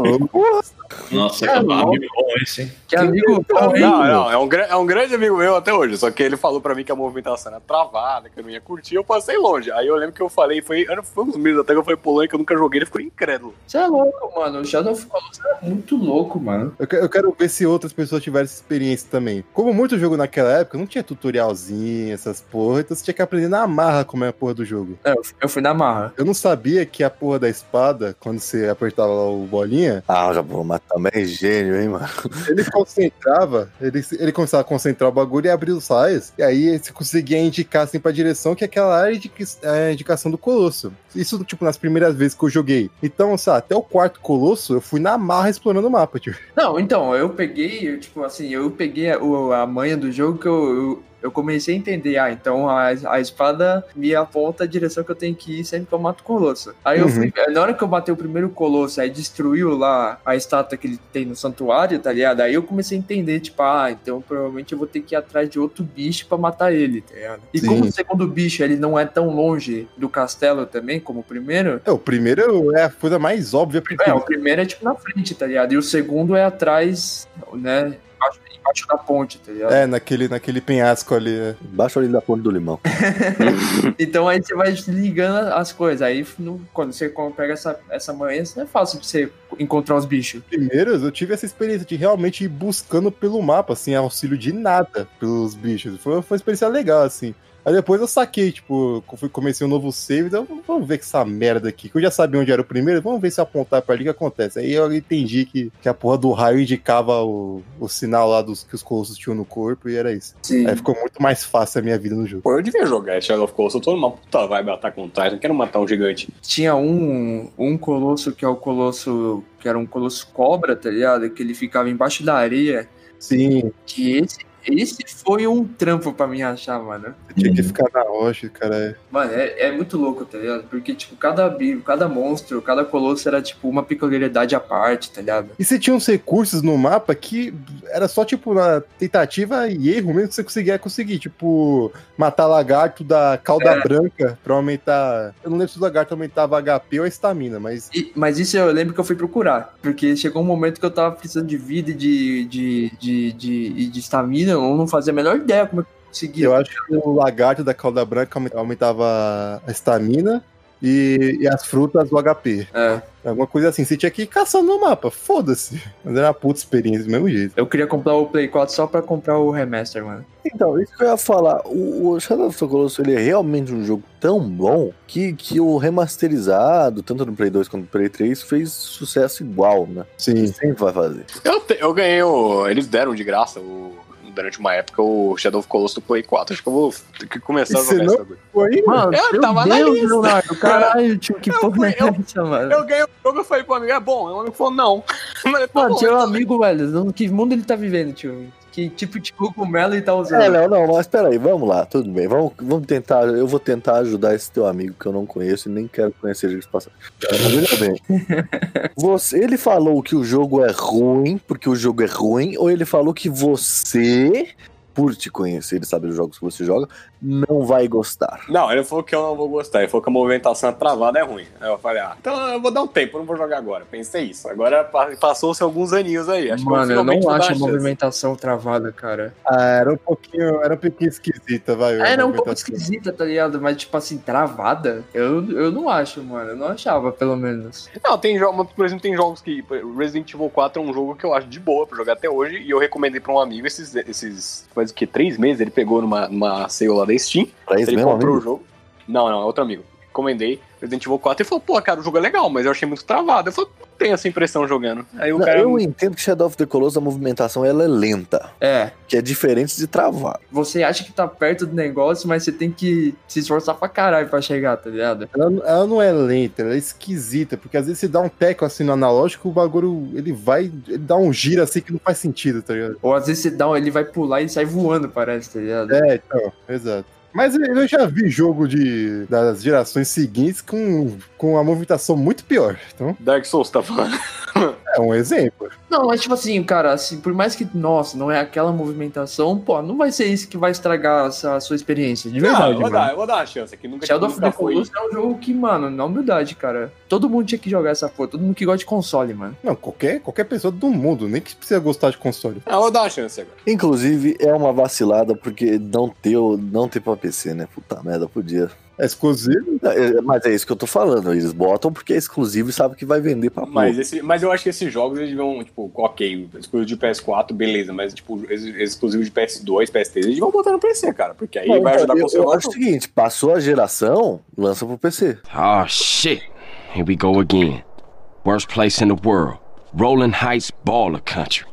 Nossa, É, que amigo bom esse, hein? Que amigo bom, hein? Não, não, é um, é um grande amigo meu até hoje. Só que ele falou pra mim que a movimentação era travada, que eu não ia curtir, eu passei longe. Aí eu lembro que eu falei, foi, foi uns meses até que eu falei Polônia que eu nunca joguei, ele ficou incrédulo. Você é louco, mano. O Shadow of Colossus era muito louco, mano. Eu que- eu quero ver se outras pessoas tiveram essa experiência também. Como muito jogo naquela época, não tinha tutorialzinho, essas porra, então você tinha que aprender na marra como é a porra do jogo. É, eu fui- na marra. Eu não sabia que a porra da espada, quando você apertava lá o bolinha, Ah, já vou, mas também é gênio, hein, mano? ele concentrava, ele, ele começava a concentrar o bagulho e abrir os raios, e aí você conseguia indicar assim pra direção que aquela área de é a indicação do colosso. Isso, tipo, nas primeiras vezes que eu joguei. Então, sabe, até o quarto colosso, eu fui na marra explorando o mapa, tipo. Não, então, eu peguei, eu, tipo assim, eu peguei a, a manha do jogo que eu, eu, eu comecei a entender. Ah, então a, a espada me aponta a direção que eu tenho que ir sempre que eu mato o colosso. Aí eu Uhum. fui, na hora que eu matei o primeiro colosso, aí destruiu lá a estátua que ele tem no santuário, tá ligado? Aí eu comecei a entender, tipo, ah, então provavelmente eu vou ter que ir atrás de outro bicho pra matar ele, tá ligado? E Sim. como o segundo bicho, ele não é tão longe do castelo também, como o primeiro, É, o primeiro é a coisa mais óbvia é, o primeiro é tipo na frente, tá ligado? E o segundo é atrás, né? Embaixo, embaixo da ponte, tá ligado? É, naquele, naquele penhasco ali. é. Baixa ali da ponte do limão. Então aí você vai ligando as coisas. Aí no- quando você pega essa, essa manhã, não é fácil de você encontrar os bichos. primeiros, eu tive essa experiência de realmente ir buscando pelo mapa, sem auxílio de nada pelos bichos. Foi, foi uma experiência legal, assim. Aí depois eu saquei, tipo, comecei um novo save, então vamos ver que essa merda aqui, que eu já sabia onde era o primeiro, vamos ver se eu apontar pra ali o que acontece. Aí eu entendi que, que a porra do raio indicava o, o sinal lá dos que os colossos tinham no corpo e era isso. Sim. Aí ficou muito mais fácil a minha vida no jogo. Pô, eu devia jogar esse Shadow of Colossus, eu tô numa puta vibe Attack on Titan, quero matar um gigante. Tinha um, um colosso que é o colosso. que era um colosso cobra, tá ligado? Que ele ficava embaixo da areia. Sim, Que esse esse foi um trampo pra mim achar, mano. Tinha que ficar na rocha, cara. Mano, é, é muito louco, tá ligado? Porque, tipo, cada bicho, cada monstro, cada colosso era, tipo, uma peculiaridade à parte, tá ligado? E você tinha uns recursos no mapa que era só, tipo, na tentativa e erro mesmo que você conseguia conseguir. Tipo, matar lagarto da cauda É. branca pra aumentar. Eu não lembro se o lagarto aumentava HP ou a estamina, mas. E- mas isso eu lembro que eu fui procurar. Porque chegou um momento que eu tava precisando de vida e de de de de, e de estamina, eu não fazia a melhor ideia como eu conseguia. Eu acho que o lagarto da cauda branca aume- aumentava a estamina e, e as frutas o HP. É, Alguma coisa assim. Você tinha que ir caçando no mapa, foda-se. Mas era uma puta experiência do mesmo jeito. eu queria comprar o Play 4 só pra comprar o remaster, mano. Então, isso que eu ia falar. O, o Shadow of the Colossus ele é realmente um jogo tão bom que, que o remasterizado, tanto no Play 2 quanto no Play 3, fez sucesso igual, né? Sim. Sempre vai fazer. Eu, te- eu ganhei o. Eles deram de graça o- durante uma época o Shadow of Colossus do Play 4. Acho que eu vou ter que começar a E jogar bagulho. Foi? Mano, Eu tava na Deus, lista. Leonardo, caralho, tio, que Eu porra fui- é eu- essa, mano? Eu ganhei o jogo eu falei pro amigo, é bom. E o amigo falou, não. Mas tá Mano, bom, tio é um então. amigo, velho. Que mundo ele tá vivendo, tio? Que tipo de cogumelo ele tá usando? É, não, não, mas peraí, vamos lá, tudo bem. Vamos, vamos tentar, eu vou tentar ajudar esse teu amigo que eu não conheço e nem quero conhecer. Mas veja bem. Você, ele falou que o jogo é ruim porque o jogo é ruim, ou ele falou que você, por te conhecer e saber os jogos que você joga, não vai gostar? Não, ele falou que eu não vou gostar. Ele falou que a movimentação travada é ruim. Aí eu falei, ah, então eu vou dar um tempo, eu não vou jogar agora. Pensei isso. Agora pa- passou-se alguns aninhos aí. Acho Mano, que eu não acho a movimentação travada, cara. Ah, era um pouquinho, era um pouquinho esquisita, vai. Era um pouco esquisita, tá ligado? Mas, tipo assim, travada, eu, eu não acho, mano. Eu não achava, pelo menos. Não, tem jogos, por exemplo, tem jogos que. Resident Evil 4 é um jogo que eu acho de boa pra jogar até hoje. E eu recomendei pra um amigo esses. esses faz o que? Três meses ele pegou numa, numa sale lá da Steam. Pra Ele comprou amigo? o jogo. Não, não, é outro amigo. Recomendei Resident Evil 4 e falou, pô, cara, o jogo é legal, mas eu achei muito travado. Eu falei, não tenho essa impressão jogando. Aí o Não, cara. Eu entendo que Shadow of the Colossus, a movimentação ela é lenta, É, que é diferente de travar. você acha que tá perto do negócio, mas você tem que se esforçar pra caralho pra chegar, tá ligado? Ela, ela não é lenta, ela é esquisita, porque às vezes você dá um teco assim no analógico, o bagulho ele vai, ele dá um giro assim que não faz sentido, tá ligado? Ou às vezes você dá, um- ele vai pular e sai voando, parece, tá ligado? É, então, exato. Mas eu já vi jogo de, das gerações seguintes com, com a movimentação muito pior. Então, Dark Souls tá falando. é um exemplo. Não, mas tipo assim, cara, assim, por mais que, nossa, não é aquela movimentação, pô, não vai ser isso que vai estragar essa sua experiência, de Não, verdade, eu vou mano. dar, eu vou dar uma chance aqui. Nunca, Shadow of the. Colossus é um jogo que, mano, na humildade, cara, todo mundo tinha que jogar essa porra, todo mundo que gosta de console, mano. Não, qualquer, qualquer pessoa do mundo, nem que precisa gostar de console. Ah, eu vou dar uma chance agora. Inclusive, é uma vacilada porque não ter, não ter pra PC, né? Puta merda, podia. É exclusivo. É, Mas é isso que eu tô falando. Eles botam porque é exclusivo e sabem que vai vender pra Mas, porra. esse, mas eu acho que esses jogos eles vão, tipo, ok, exclusivo de PS4, beleza, mas, tipo, ex- exclusivo de PS2, PS3, eles vão botar no PC, cara, porque aí vai ajudar a eu, eu conservar acho o seguinte: passou a geração, lança pro PC. Oh shit. Here we go again. Worst place in the world. Rolling Heights Baller Country.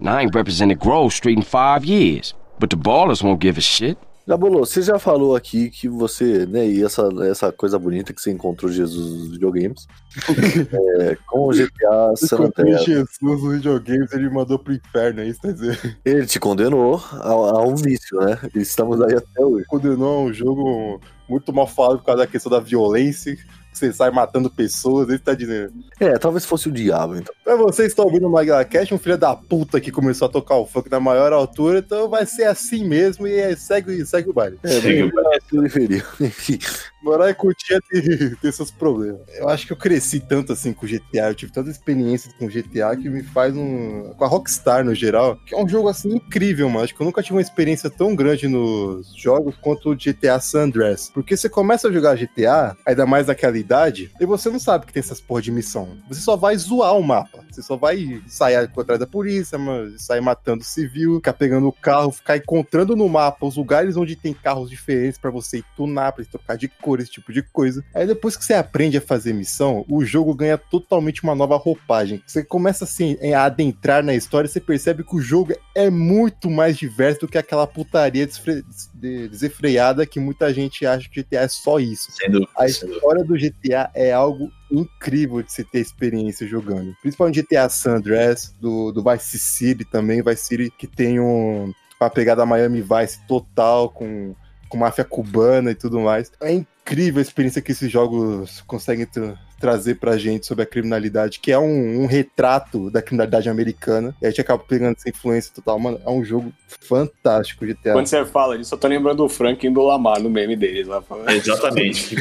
Now I ain't represented Grove Street in five years. But the ballers won't give a shit. Jabolô, você já falou aqui que você, né, e essa, essa coisa bonita que você encontrou Jesus dos videogames, é, com o GTA San Andreas, Jesus nos videogames, ele mandou pro inferno, é isso que tá dizendo? ele te condenou a, a um vício, né? Estamos aí até hoje. Condenou um jogo muito mal falado por causa da questão da violência, você sai matando pessoas, ele tá dizendo. É, talvez fosse o diabo, então. Pra você que está ouvindo o Magalacast, um filho da puta que começou a tocar o funk na maior altura, então vai ser assim mesmo e é- segue, segue o baile. É, Segue o periferia. Morar em Cotia tem, tem seus problemas. Eu acho que eu cresci tanto assim com GTA, eu tive tanta experiência com GTA que me faz um. com a Rockstar no geral, que é um jogo assim incrível, mano. Acho que eu nunca tive uma experiência tão grande nos jogos quanto o GTA San Andreas. Porque você começa a jogar GTA, ainda mais naquela idade, e você não sabe que tem essas porra de missão. Você só vai zoar o mapa. Você só vai sair atrás da polícia, mano, sair matando civil, ficar pegando o carro, ficar encontrando no mapa os lugares onde tem carros diferentes pra você ir tunar, pra você trocar de cor, esse tipo de coisa. Aí depois que você aprende a fazer missão, o jogo ganha totalmente uma nova roupagem. Você começa assim a adentrar na história, você percebe que o jogo é muito mais diverso do que aquela putaria desfre- de- desenfreada que muita gente acha que GTA é só isso. Dúvida. A história do GTA é algo incrível de se ter experiência jogando. Principalmente GTA San Andreas, do, do Vice City também, Vice City que tem um, uma pegada Miami Vice total, com, com máfia cubana e tudo mais. É incrível a experiência que esses jogos conseguem tra trazer pra gente sobre a criminalidade, que é um, um, retrato da criminalidade americana. E a gente acaba pegando essa influência total. Mano, é um jogo fantástico de GTA. Quando você fala disso, eu tô lembrando do Frank e do Lamar no meme deles lá. Exatamente.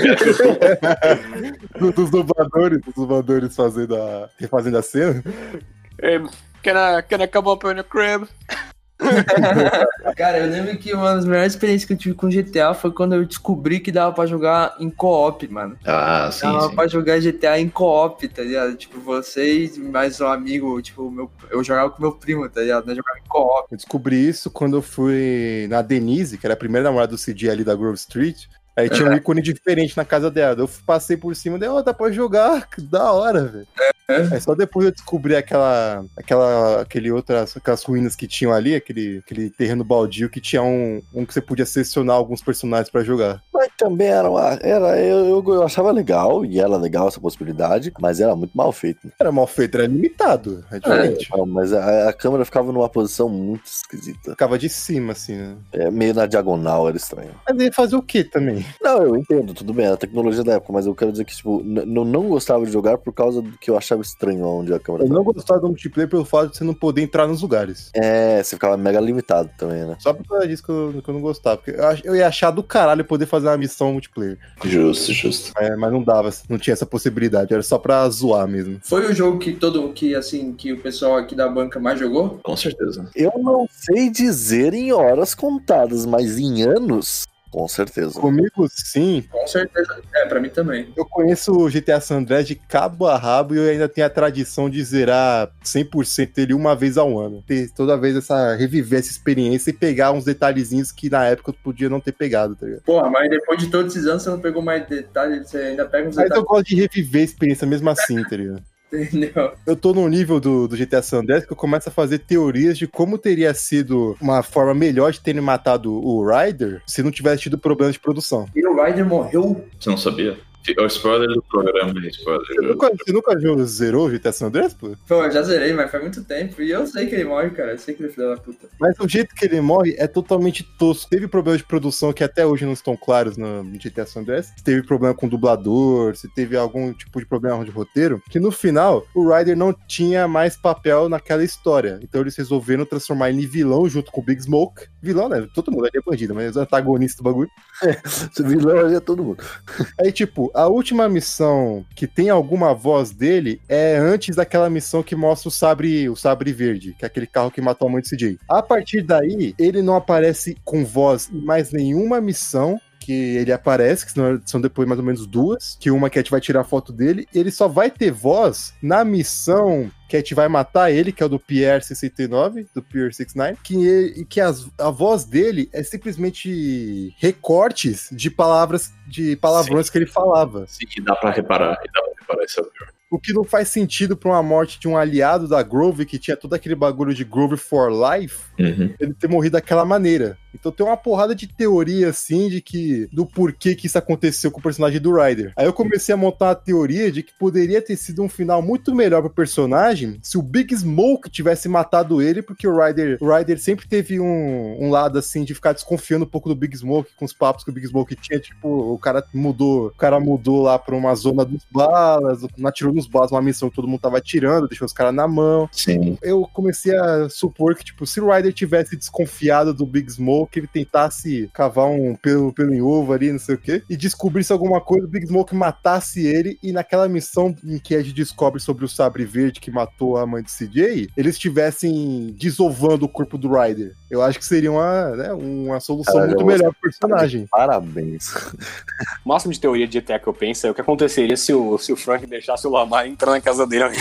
dos dubladores, dos dubladores fazendo a, refazendo a cena. Hey, can I, can I come up in the crib? Cara, eu lembro que uma das melhores experiências que eu tive com GTA foi quando eu descobri que dava pra jogar em co-op, mano. Ah, sim. Dava sim. pra jogar GTA em co-op, tá ligado? Tipo, vocês mais um amigo, tipo, meu, eu jogava com meu primo, tá ligado? Nós jogava em co-op. Eu descobri isso quando eu fui na Denise, que era a primeira namorada do CG ali da Grove Street. Aí tinha um ícone diferente na casa dela. Eu passei por cima dela, oh, dá pra jogar, que da hora, velho. É. Aí só depois eu descobri aquela, aquela, aquele outras, aquelas ruínas que tinham ali, aquele, aquele terreno baldio que tinha um, um que você podia selecionar alguns personagens pra jogar. Mas também era uma. Era, eu, eu, eu achava legal, e era legal essa possibilidade, mas era muito mal feito. né? Era mal feito, era limitado, é diferente. É, mas a, a câmera ficava numa posição muito esquisita. Ficava de cima, assim, né? É, meio na diagonal, era estranho. Mas ia fazer o que também? Não, eu entendo, tudo bem, a tecnologia da época, mas eu quero dizer que, tipo, eu não gostava de jogar por causa do que eu achava estranho onde a câmera Eu não tava. gostava do multiplayer pelo fato de você não poder entrar nos lugares. É, você ficava mega limitado também, né? Só por causa disso que eu, que eu não gostava. Porque eu, eu ia achar do caralho poder fazer uma missão multiplayer. Justo, justo. É, mas não dava, não tinha essa possibilidade. Era só pra zoar mesmo. Foi o jogo que todo que assim que o pessoal aqui da banca mais jogou? Com certeza. Eu não sei dizer em horas contadas, mas em anos, com certeza. Comigo, sim. Com certeza. É, pra mim também. Eu conheço o GTA San Andreas de cabo a rabo e eu ainda tenho a tradição de zerar 100% dele uma vez ao ano. Ter toda vez essa, reviver essa experiência e pegar uns detalhezinhos que na época eu podia não ter pegado, tá ligado? Porra, mas depois de todos esses anos você não pegou mais detalhes, você ainda pega uns Mas eu detalhes, gosto de reviver a experiência mesmo assim, tá ligado? Entendeu? Eu tô num nível do, do GTA San Andreas que eu começo a fazer teorias de como teria sido uma forma melhor de terem matado o Ryder se não tivesse tido problemas de produção. E o Ryder morreu. Você não sabia? É o spoiler do programa, é spoiler. Você nunca, você nunca jogou- zerou o GTA San Andreas, pô? Pô, eu já zerei, mas faz muito tempo. E eu sei que ele morre, cara. Eu sei que ele é filho da puta. Mas o jeito que ele morre é totalmente tosco. Teve problemas de produção que até hoje não estão claros no GTA San Andreas. Se teve problema com o dublador, se teve algum tipo de problema de roteiro. Que no final, o Ryder não tinha mais papel naquela história. Então eles resolveram transformar ele em vilão junto com o Big Smoke. Vilão, né? Todo mundo ali é bandido, mas é antagonista do bagulho. Esse vilão ali é todo mundo. Aí, tipo, a última missão que tem alguma voz dele é antes daquela missão que mostra o sabre, o sabre verde, que é aquele carro que matou a mãe do CJ. A partir daí, ele não aparece com voz em mais nenhuma missão que ele aparece, que são depois mais ou menos duas, que uma gente vai tirar foto dele, ele só vai ter voz na missão que a gente vai matar ele, que é o do PR-69, do PR-69, que, ele- que as- a voz dele é simplesmente recortes de palavras, de palavrões que ele falava. Sim, dá pra reparar, dá pra reparar isso é pior. O que não faz sentido pra uma morte de um aliado da Grove, que tinha todo aquele bagulho de Grove for Life, Uhum. ele ter morrido daquela maneira. Então tem uma porrada de teoria, assim, de que. do porquê que isso aconteceu com o personagem do Ryder. Aí eu comecei a montar a teoria de que poderia ter sido um final muito melhor pro personagem se o Big Smoke tivesse matado ele, porque o Ryder, o Ryder sempre teve um, um lado, assim, de ficar desconfiando um pouco do Big Smoke, com os papos que o Big Smoke tinha. Tipo, o cara mudou. O cara mudou lá pra uma zona dos balas, não atirou nos balas, uma missão que todo mundo tava atirando, deixou os caras na mão Sim. eu comecei a supor que, tipo, se o Ryder tivesse desconfiado do Big Smoke, ele tentasse cavar um pelo, pelo em ovo ali, não sei o quê, e descobrisse alguma coisa, o Big Smoke matasse ele, e naquela missão em que a gente descobre sobre o Sabre Verde que matou a mãe do CJ, eles estivessem desovando o corpo do Ryder. Eu acho que seria uma, né, uma solução Cara, muito eu- melhor pro personagem. Parabéns. O máximo de teoria de GTA que eu penso é o que aconteceria se o, se o Frank deixasse o Lamar entrar na casa dele.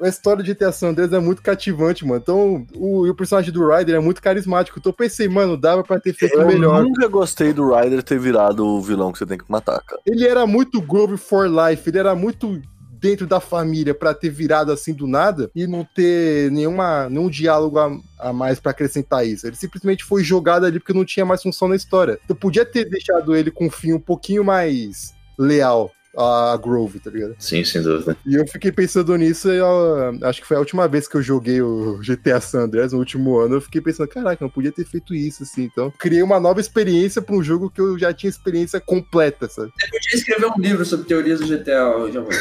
A história de GTA San Andreas é muito cativante, mano. Então, o, e o personagem do Ryder é muito carismático. Então eu pensei, mano, dava pra ter feito Eu melhor. nunca gostei do Ryder ter virado o vilão que você tem que matar, cara. Ele era muito Grove for Life, ele era muito dentro da família pra ter virado assim do nada e não ter nenhuma, nenhum diálogo a, a mais pra acrescentar isso. Ele simplesmente foi jogado ali porque não tinha mais função na história. Eu podia ter deixado ele com um fim um pouquinho mais leal a Grove, tá ligado? Sim, sem dúvida. E eu fiquei pensando nisso e eu, acho que foi a última vez que eu joguei o GTA San Andreas, no último ano, eu fiquei pensando, caraca, não podia ter feito isso, assim. Então, criei uma nova experiência pra um jogo que eu já tinha experiência completa, sabe? Você podia escrever um livro sobre teorias do GTA, Giovanni.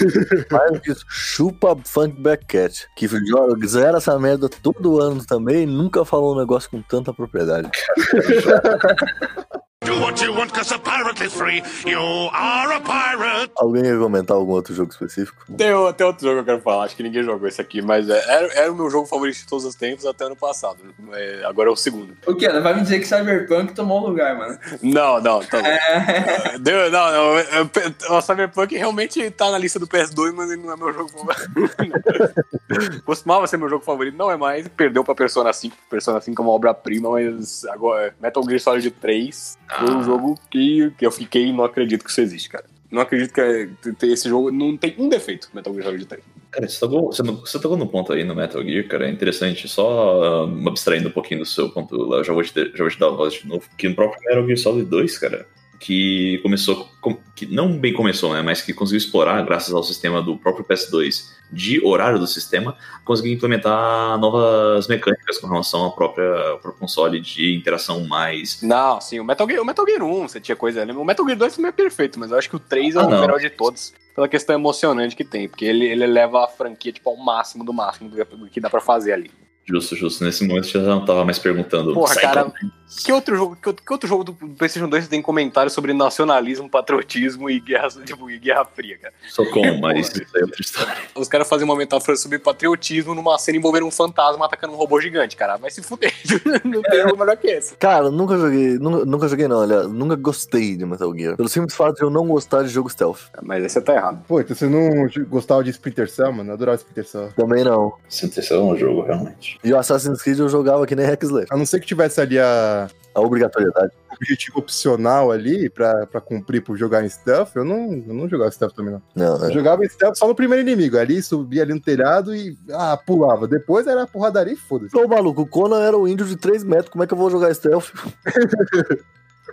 Mais que isso, chupa Funk Cat, que joga- zera essa merda todo ano também e nunca falou um negócio com tanta propriedade. Do what you want, cause a pirate is free. You are a pirate. Alguém quer comentar algum outro jogo específico? Tem, tem outro jogo que eu quero falar, acho que ninguém jogou esse aqui, mas é- era, era o meu jogo favorito de todos os tempos até ano passado. É, agora é o segundo. O que? Não vai me dizer que Cyberpunk tomou o lugar, mano. Não, não, tá bom. É. Deu- não, não, é- é- o Cyberpunk realmente tá na lista do PS2, mas ele não é meu jogo favorito. Costumava ser meu jogo favorito, não é mais. Perdeu pra Persona 5. Persona 5 é uma obra-prima, mas agora Metal Gear Solid 3 foi um Ah. jogo que, que eu fiquei e não acredito que isso existe, cara. Não acredito que é- esse jogo não tem um defeito, Metal Gear Solid 3. Cara, você tocou, você, você tocou no ponto aí no Metal Gear, cara, é interessante. Só uh, abstraindo um pouquinho do seu ponto, lá, eu já vou, te, já vou te dar a voz de novo. Que no próprio Metal Gear Solid 2, cara, que começou, com- que não bem começou, né, mas que conseguiu explorar, graças ao sistema do próprio PS2, de horário do sistema, conseguiu implementar novas mecânicas com relação ao próprio, ao próprio console de interação mais. Não, sim, o Metal Gear, o Metal Gear 1, você tinha coisa. O Metal Gear 2 também é perfeito, mas eu acho que o 3 é Ah, o não. melhor de todos, pela questão emocionante que tem, porque ele, ele leva a franquia tipo, ao máximo do máximo do que dá pra fazer ali. Justo, justo. Nesse momento eu já não tava mais perguntando. Porra, "Sai, cara, como?" Que outro jogo, que outro, que outro jogo do PlayStation 2 tem comentário sobre nacionalismo, patriotismo e guerra, tipo, e guerra fria, cara? Socom, mas isso aí é outra história. Os caras fazem uma metáfora sobre patriotismo numa cena envolvendo um fantasma atacando um robô gigante, cara. Vai se fuder. Não tem jogo melhor que esse. Cara, nunca joguei, nunca, nunca joguei não, olha, nunca gostei de Metal Gear. Pelo simples fato de eu não gostar de jogo stealth. Mas aí você tá errado. Pô, então você não gostava de Splinter Cell, mano? Eu adorava Splinter Cell. Também não. Esse é um jogo, realmente. E o Assassin's Creed eu jogava que nem Hexley. A não ser que tivesse ali a A obrigatoriedade. objetivo opcional ali pra, pra cumprir por jogar em stealth, eu não, eu não jogava stealth também, não. Não, Eu é. jogava em stealth só no primeiro inimigo. Ali, subia ali no telhado e ah, pulava. Depois era porradaria e foda-se. Ô, maluco, o Conan era um índio de 3 metros, como é que eu vou jogar stealth?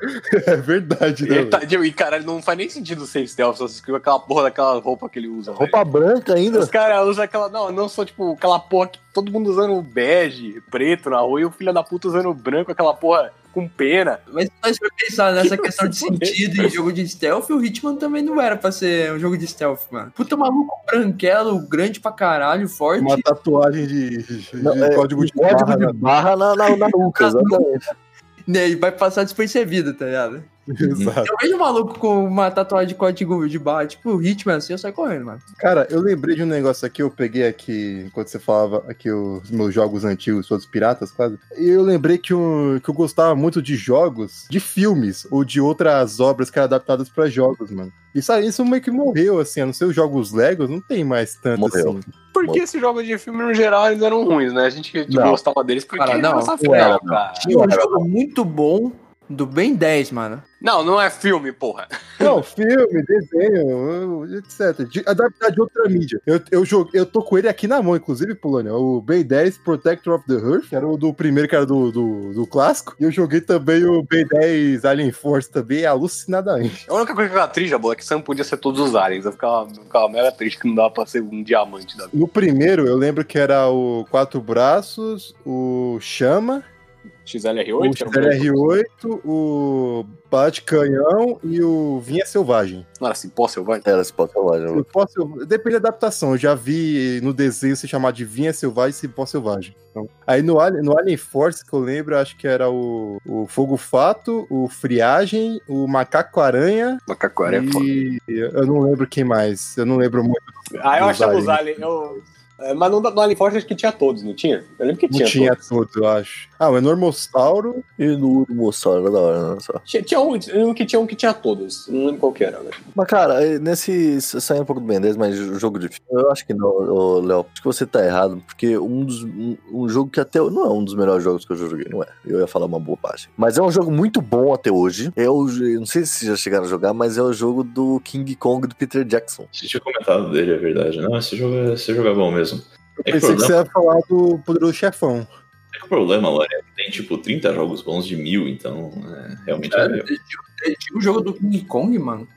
É verdade, né? Tá- e, cara, ele não faz nem sentido ser stealth, só se escreveu aquela porra daquela roupa que ele usa. velho. Roupa branca ainda? Os caras usam aquela. Não, não só tipo aquela porra que todo mundo usando bege, preto na rua, e o filho da puta usando branco, aquela porra com pena. Mas se nós for pensar nessa Que questão de sentido em jogo de stealth, o Hitman também não era pra ser um jogo de stealth, mano. Puta maluco branquelo, grande pra caralho, forte. Uma tatuagem de, de Não, é, código de Código barra. de né? barra na, na, na nuca, exatamente. Né, e vai passar despercebido, tá ligado? Exato. Eu vejo um maluco com uma tatuagem de código de barra, tipo o Hitman assim, eu saio correndo, mano. Cara, eu lembrei de um negócio aqui, eu peguei aqui, enquanto você falava aqui os meus jogos antigos, todos piratas, quase. E eu lembrei que eu, que eu gostava muito de jogos, de filmes, ou de outras obras que eram adaptadas pra jogos, mano. Isso aí, isso meio que morreu, assim, a não ser os jogos Legos, não tem mais tanto Morreu. assim. Porque esses jogos de filme, no geral, eles eram ruins, né? A gente tipo, Não. gostava deles porque Cara, não, era, cara. Tinha um jogo muito bom do Ben 10, mano. Não, não é filme, porra. Não, filme, desenho, etc. Adaptar de outra mídia. Eu, eu, joguei, eu tô com ele aqui na mão, inclusive, Polônia. O Ben 10 Protector of the Earth, que era o do primeiro, que era do, do, do clássico. E eu joguei também o Ben 10 Alien Force também, alucinadamente. A única coisa que eu ficava triste, boa, é que você não podia ser todos os aliens. Eu ficava, eu ficava mega triste que não dava pra ser um diamante da vida. No primeiro, eu lembro que era o Quatro Braços, o Chama, XLR8? o que era um XLR8, o Bate Canhão e o Vinha Selvagem. Não era assim, pó selvagem? Era esse pode selvagem. Eu posso, depende da adaptação. Eu já vi no desenho se chamar de Vinha Selvagem e Cipó Selvagem. Então, aí no Alien, no Alien Force, que eu lembro, acho que era o, o Fogo Fato, o Friagem, o Macaco Aranha Macaco é foda. e eu não lembro quem mais. Eu não lembro muito. Ah, eu achava os aliens. Eu... é, Mas no, no Alien Force acho que tinha todos, não tinha? Eu lembro que Não tinha. tinha todos. todos, eu acho. Ah, o Enormossauro. E no Urmossauro, da hora, né? Só. Tinha, tinha um, lembro que tinha um que tinha todos. Não lembro qual que era, velho. Mas, cara, nesse. Saindo um pouco do Ben 10, mas jogo de filme, eu acho que não, Léo. Acho que você tá errado, porque um dos. Um, um jogo que até. Não é um dos melhores jogos que eu já joguei, não é. Eu ia falar uma boa parte. Mas é um jogo muito bom até hoje. É o, eu não sei se já chegaram a jogar, mas é o jogo do King Kong do Peter Jackson. Você tinha comentado dele, é verdade. Não, esse jogo é, esse jogo é bom mesmo. Eu É que pensei que você ia falar do Poderoso Chefão. É que o problema, Lore, é que tem tipo 30 jogos bons de mil, então é, realmente é, Tinha tinha o jogo do King Kong, mano.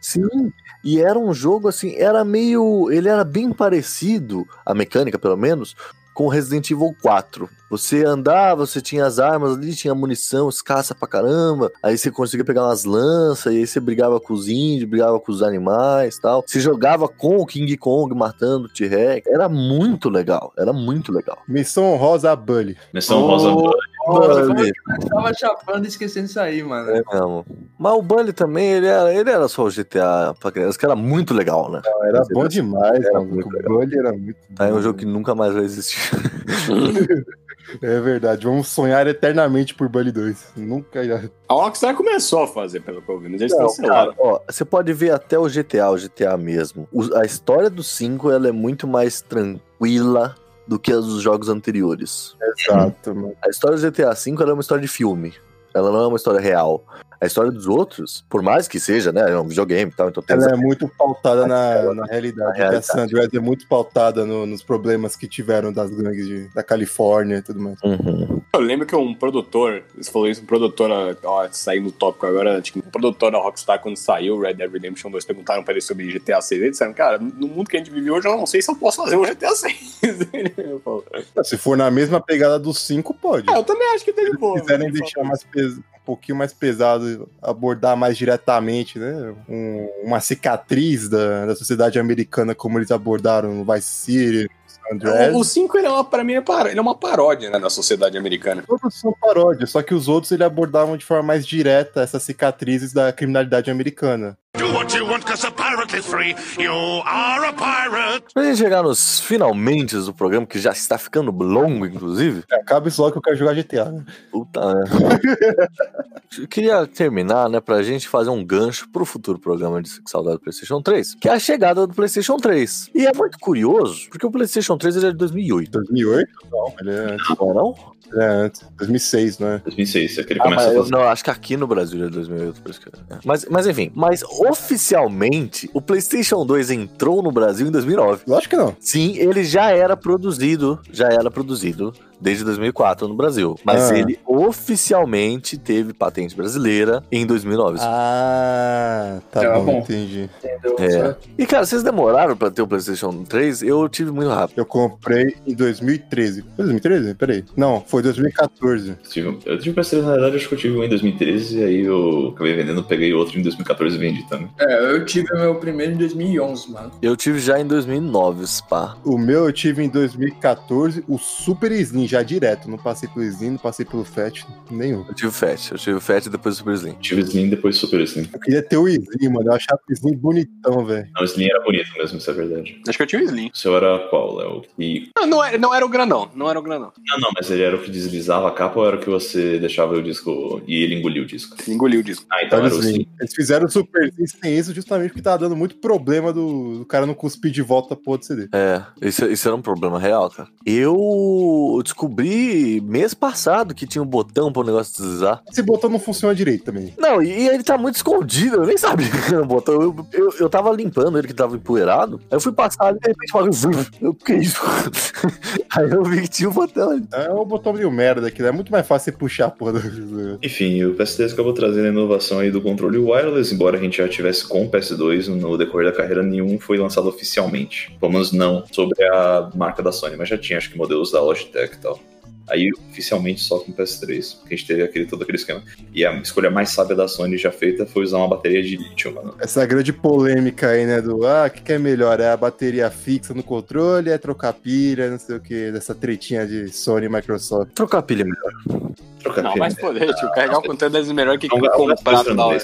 Sim, e era um jogo assim, era meio. Ele era bem parecido, a mecânica pelo menos, com Resident Evil 4. Você andava, você tinha as armas ali, tinha munição, escassa pra caramba. Aí você conseguia pegar umas lanças, e aí você brigava com os índios, brigava com os animais tal. Você jogava com o King Kong matando o T-Rex. Era muito legal, era muito legal. Missão Rosa Bully. Missão Oh, Rosa Bully. Bully. Eu tava chapando e esquecendo isso aí, mano. É mesmo. Mas o Bully também, ele era, ele era só o GTA pra criança, que era muito legal, né? Era bom demais, Era muito O legal. Bully era muito bom. Aí é um jogo que nunca mais vai existir. É verdade. Vamos sonhar eternamente por Bully 2. Nunca irá. A Rockstar começou a fazer, pelo que eu vi, mas eles Não, cancelaram. cara, ó, você pode ver até o GTA, o GTA mesmo. O- a história do 5 ela é muito mais tranquila do que a dos jogos anteriores. Exato, mano. A história do GTA V ela é uma história de filme. Ela não é uma história real. A história dos outros, por mais que seja, né, é um videogame e tal, então tem Ela é muito pautada na, na realidade. Na realidade. A San Andreas é muito pautada no- nos problemas que tiveram das gangues de- da Califórnia e tudo mais. Uhum. Eu lembro que um produtor, você falou isso, um produtor, ó, saindo do tópico agora, tipo, um produtor da Rockstar, quando saiu Red Dead Redemption 2, perguntaram pra ele sobre GTA 6, eles disseram, cara, no mundo que a gente vive hoje, eu não sei se eu posso fazer um GTA 6. Eu falo, Se for na mesma pegada do 5, pode. ah, eu também acho que tá de boa. Se quiserem mas deixar mais pes- um pouquinho mais pesado, abordar mais diretamente, né? Um- uma cicatriz da, da sociedade americana, como eles abordaram no Vice City, Andreas. O- O 5, ele é uma, pra mim, é par- ele é uma paródia né, da sociedade americana. Todos são paródias, só que os outros ele abordavam de forma mais direta essas cicatrizes da criminalidade americana. Do what you want, cause a pirate is free. You are a pirate. Pra gente chegar nos finalmente do programa, que já está ficando longo, inclusive. Acaba isso logo que eu quero jogar GTA, né? Puta, né? Eu queria terminar, né, pra gente fazer um gancho pro futuro programa de Saudade do PlayStation 3, que é a chegada do PlayStation 3. E é muito curioso, porque o PlayStation 3 ele é de 2008, 2008? Não, ele é não é não? É antes. 2006, não é? 2006, é que ele Ah, começa a eu, fazer. não, acho que aqui no Brasil é 2008, por isso que... é. Mas, mas enfim, mas oficialmente o PlayStation 2 entrou no Brasil em 2009. Lógico que não. Sim, ele já era produzido, já era produzido desde 2004 no Brasil. Mas Ah. ele oficialmente teve patente brasileira em 2009. Ah, tá Tá bom, bom. entendi. Entendeu? É. E cara, vocês demoraram pra ter o PlayStation 3? Eu tive muito rápido. Eu comprei em 2013. Foi 2013? Peraí. Não, foi 2014. Tive- Eu tive PS3, na verdade, acho que eu tive um em 2013, e aí eu acabei vendendo, peguei outro em 2014 e vendi também. É, eu tive meu primeiro em 2011, mano. Eu tive já em 2009, Spa. O meu eu tive em 2014, o Super Slim, já direto. Não passei pelo Slim, não passei pelo Fat, nenhum. Eu tive o Fat. Eu tive o Fat e depois o Super Slim. Tive Slim depois Super Slim. Eu queria ter o Slim, mano. Eu achava o Slim bonitão, velho. Não, o Slim era bonito mesmo, isso é verdade. Acho que eu tinha o Slim. O seu era qual, Léo? E... Não, não era, não era o granão, não era o granão. Não, não, mas ele era o que deslizava a capa ou era o que você deixava o disco e ele engolia o disco? Ele engoliu o disco. Ah, então Era era o o Slim. Slim. Eles fizeram o Super Slim sem isso justamente porque tava dando muito problema do, do cara não cuspir de volta a porra do CD. É, isso, isso era um problema real, cara. Eu descobri mês passado que tinha um botão para o negócio deslizar. Esse botão não funciona direito também. Não, e, ele tá muito escondido, eu nem sabia que era um botão. Eu, eu, eu tava limpando ele que tava empoeirado. Aí eu fui passar e de repente falei, eu, que isso? Aí eu vi que tinha um botão ali. É um botão meio merda aqui, É muito mais fácil você puxar a porra do. Enfim, o PS3 acabou trazendo a inovação aí do controle wireless, embora a gente já tivesse com o PS2 no decorrer da carreira, nenhum foi lançado oficialmente. Pelo menos não sobre a marca da Sony, mas já tinha, acho que modelos da Logitech e tal. Aí, oficialmente, só com o PS3, porque a gente teve aquele, todo aquele esquema. E a escolha mais sábia da Sony já feita foi usar uma bateria de lítio, mano. Essa grande polêmica aí, né? Do ah, o que, que é melhor? É a bateria fixa no controle? É trocar pilha? Não sei o que, dessa tretinha de Sony e Microsoft. Trocar a pilha melhor. Trocar Não, pilha. mas poder, tio, carregar o conteúdo é melhor que comprar no hora.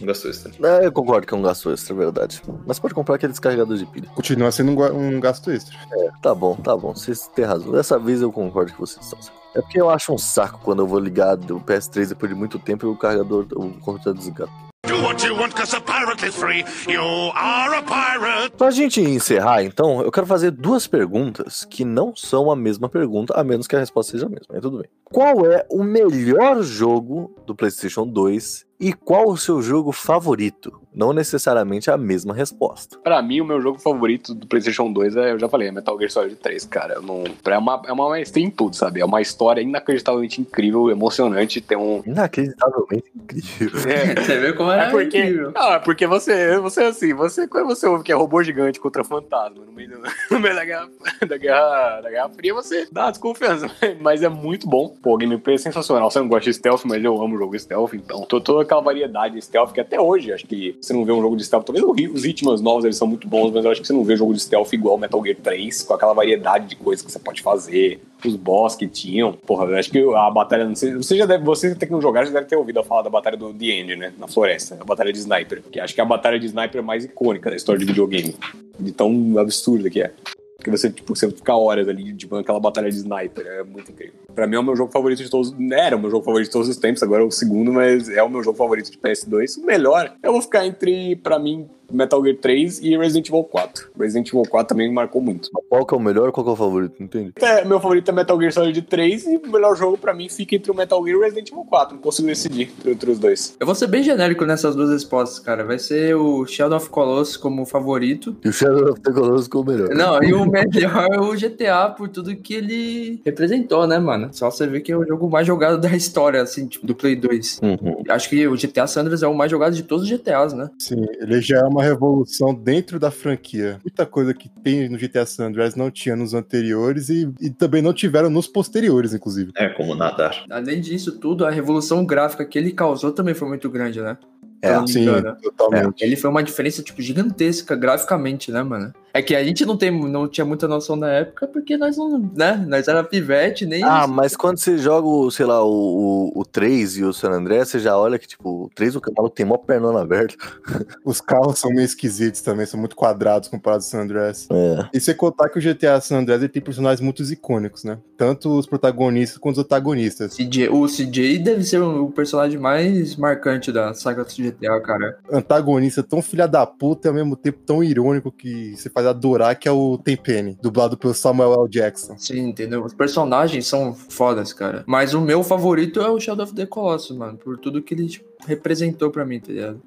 Não gastou extra. É, eu concordo que é um gasto extra, é verdade. Mas pode comprar aquele descarregador de pilha. Continua sendo um, um gasto extra. Tá bom, tá bom. Vocês têm razão. Dessa vez eu concordo que vocês estão certos. É porque eu acho um saco quando eu vou ligar o PS3 depois de muito tempo e o carregador, o computador desligado. Do what you want, cause a pirate is free. You are a pirate. Pra gente encerrar, então, eu quero fazer duas perguntas que não são a mesma pergunta, a menos que a resposta seja a mesma. Mas tudo bem. Qual é o melhor jogo do PlayStation 2 e qual o seu jogo favorito? Não necessariamente a mesma resposta. Pra mim, o meu jogo favorito do PlayStation 2 é, eu já falei, é Metal Gear Solid 3, cara. Eu não, é, uma, é uma maestria em tudo, sabe? É uma história inacreditavelmente incrível, emocionante. Tem um. Inacreditavelmente incrível. É, Você vê como é, é porque. incrível. É porque você, você assim, você, quando você ouve que é robô gigante contra fantasma no meio, do- no meio da, guerra, da, guerra, da Guerra Fria, você dá uma desconfiança. Mas é muito bom. Pô, o gameplay é sensacional. Você não gosta de stealth, mas eu amo jogo stealth, então. Tô toda aquela variedade de stealth que até hoje, acho que você não vê um jogo de stealth. Talvez os Hitmans novos eles são muito bons, mas eu acho que você não vê jogo de stealth igual Metal Gear 3, com aquela variedade de coisas que você pode fazer. Os boss que tinham. Porra, acho que a batalha. Você já deve. Você que não jogar, já deve ter ouvido falar da batalha do The End, né? Na floresta. A batalha de sniper. Que acho que é a batalha de sniper mais icônica da história de videogame. De tão absurda que é. Porque você, tipo, você fica horas ali, tipo, naquela batalha de sniper. É muito incrível. Pra mim é o meu jogo favorito de todos. Era o meu jogo favorito de todos os tempos, agora é o segundo, mas é o meu jogo favorito de PS2. O melhor, eu vou ficar entre, pra mim, Metal Gear 3 e Resident Evil 4. Resident Evil 4 também me marcou muito. Qual que é o melhor qual que é o favorito? Não entendi. É, meu favorito é Metal Gear Solid 3 e o melhor jogo pra mim fica entre o Metal Gear e o Resident Evil 4. Não consigo decidir entre, entre os dois. Eu vou ser bem genérico nessas duas respostas, cara. Vai ser o Shadow of Colossus como favorito. E o Shadow of the Colossus ficou o melhor. Não, e o melhor é o GTA por tudo que ele representou, né, mano? Só você ver que é o jogo mais jogado da história, assim, tipo, do Play 2. Uhum. Acho que o GTA Sanders é o mais jogado de todos os GTAs, né? Sim, ele já é uma revolução dentro da franquia. Muita coisa que tem no GTA San Andreas não tinha nos anteriores e, e também não tiveram nos posteriores, inclusive. É como nadar. Além disso tudo, a revolução gráfica que ele causou também foi muito grande, né? É, Sim, engano. totalmente. Ele foi uma diferença, tipo, gigantesca graficamente, né, mano? É que a gente não, tem, não tinha muita noção na época, porque nós não, né? Nós era pivete, nem. Ah, mas quando você joga, o, sei lá, o, o, o 3 e o San André, você já olha que, tipo, o 3 o cavalo tem mó pernona aberta. Os carros são meio esquisitos também, são muito quadrados comparados ao San Andreas. É. E sem contar que o GTA San Andreas ele tem personagens muito icônicos, né? Tanto os protagonistas quanto os antagonistas. CJ, o CJ deve ser o o personagem mais marcante da saga do GTA, cara. Antagonista tão filha da puta e ao mesmo tempo tão irônico que você faz adorar, que é o Tenpenny, dublado pelo Samuel L. Jackson. Sim, entendeu? Os personagens são fodas, cara. Mas o meu favorito é o Shadow of the Colossus, mano. Por tudo que ele tipo, representou pra mim, tá ligado?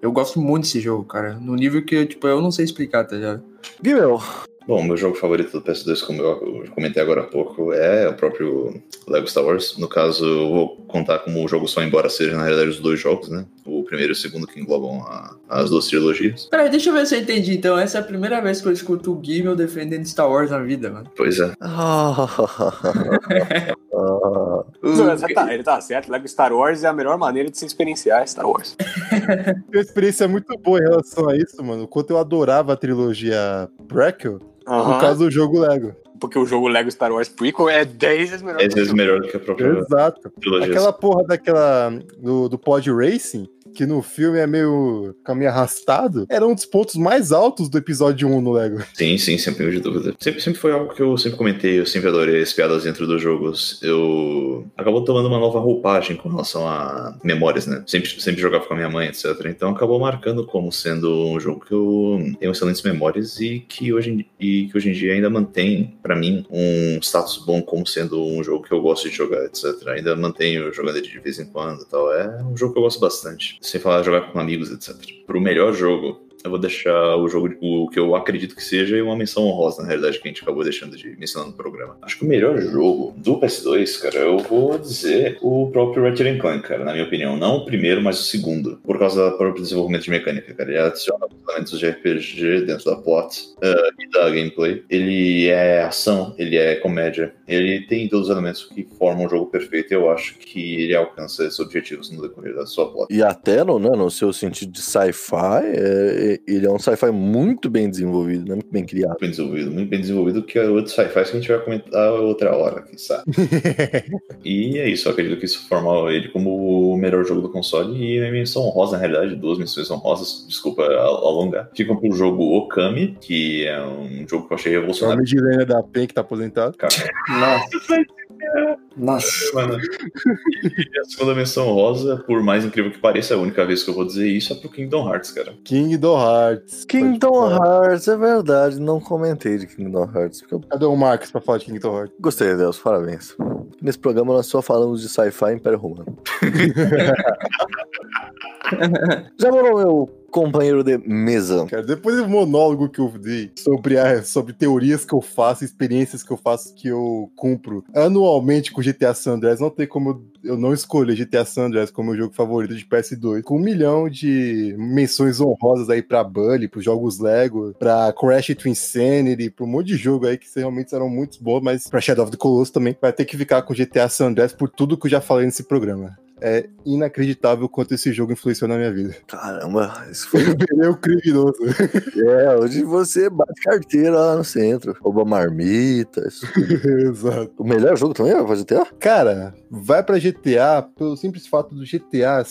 Eu gosto muito desse jogo, cara. No nível que, tipo, eu não sei explicar, tá ligado? Guilherme, Bom, meu jogo favorito do PS2, como eu comentei agora há pouco, é o próprio Lego Star Wars. No caso, eu vou contar como o jogo só, embora seja na realidade os dois jogos, né? O primeiro e o segundo que englobam a- as duas trilogias. Peraí, deixa eu ver se eu entendi. Então, essa é a primeira vez que eu escuto o Gimel defendendo Star Wars na vida, mano. Pois é. Não, tá, ele tá certo. Lego Star Wars é a melhor maneira de se experienciar Star Wars. Uma experiência muito boa em relação a isso, mano. O quanto eu adorava a trilogia Prequel, Aham. no caso do jogo Lego. Porque o jogo Lego Star Wars Prequel é 10 vezes melhor. É às vezes melhor do que a própria Exato. trilogia. Aquela porra daquela. do, do Pod Racing, que no filme é meio caminho arrastado, era um dos pontos mais altos do episódio 1 no Lego. Sim, sim, sem de dúvida. Sempre, sempre foi algo que eu sempre comentei, eu sempre adorei as piadas dentro dos jogos. Eu acabou tomando uma nova roupagem com relação a memórias, né? Sempre, sempre jogava com a minha mãe, etc. Então acabou marcando como sendo um jogo que eu tenho excelentes memórias e que hoje, em- e que hoje em dia ainda mantém, pra mim, um status bom como sendo um jogo que eu gosto de jogar, etc. Ainda mantenho jogando de vez em quando e tal. É um jogo que eu gosto bastante. Sem falar jogar com amigos, etc. Pro melhor jogo, eu vou deixar o jogo, o que eu acredito que seja, uma menção honrosa, na realidade, que a gente acabou deixando de mencionar no programa. Acho que o melhor jogo do PS2, cara, eu vou dizer o próprio Ratchet Clank, cara, na minha opinião. Não o primeiro, mas o segundo. Por causa do próprio desenvolvimento de mecânica, cara. Ele adiciona elementos de RPG dentro da plot eh, e da gameplay. Ele é ação, ele é comédia. Ele tem todos os elementos que formam um jogo perfeito e eu acho que ele alcança esses objetivos no decorrer da sua plot. E até no, né, no seu sentido de sci-fi, é- ele é um sci-fi muito bem desenvolvido, né? muito bem criado. muito bem desenvolvido, muito bem desenvolvido, que é outro sci-fi que a gente vai comentar outra hora, quem sabe. e é isso, eu acredito que isso forma ele como o melhor jogo do console e a menção honrosa, na realidade, duas menções honrosas, desculpa al- alongar, ficam pro jogo Okami, que é um jogo que eu achei É o revolucionário. midlaner da PEN que tá aposentado. Cara, Nossa. Nossa. Mano. E a segunda menção rosa, por mais incrível que pareça, é a única vez que eu vou dizer isso é pro Kingdom Hearts, cara. Kingdom Hearts. Kingdom. Hearts, é verdade. Não comentei de Kingdom Hearts, porque eu Cadê o Marcos pra falar de Kingdom Hearts? gostei, Deus, parabéns. Nesse programa nós só falamos de sci-fi e Império Romano. Já morou meu companheiro de mesa? Cara, depois do monólogo que eu dei sobre, a, sobre teorias que eu faço, experiências que eu faço, que eu cumpro anualmente com GTA San Andreas, não tem como eu, eu não escolher GTA San Andreas como meu jogo favorito de PS2. Com um milhão de menções honrosas aí pra Bully, pros jogos Lego, pra Crash to Insanity, pra um monte de jogo aí que realmente serão muito bons, mas pra Shadow of the Colossus também vai ter que ficar com GTA San Andreas por tudo que eu já falei nesse programa. É inacreditável quanto esse jogo influenciou na minha vida. Caramba, isso foi. Eu virei um criminoso. é, hoje você bate carteira lá no centro. Rouba marmitas. Exato. O melhor jogo também é pra GTA? Cara, vai pra GTA pelo simples fato do GTA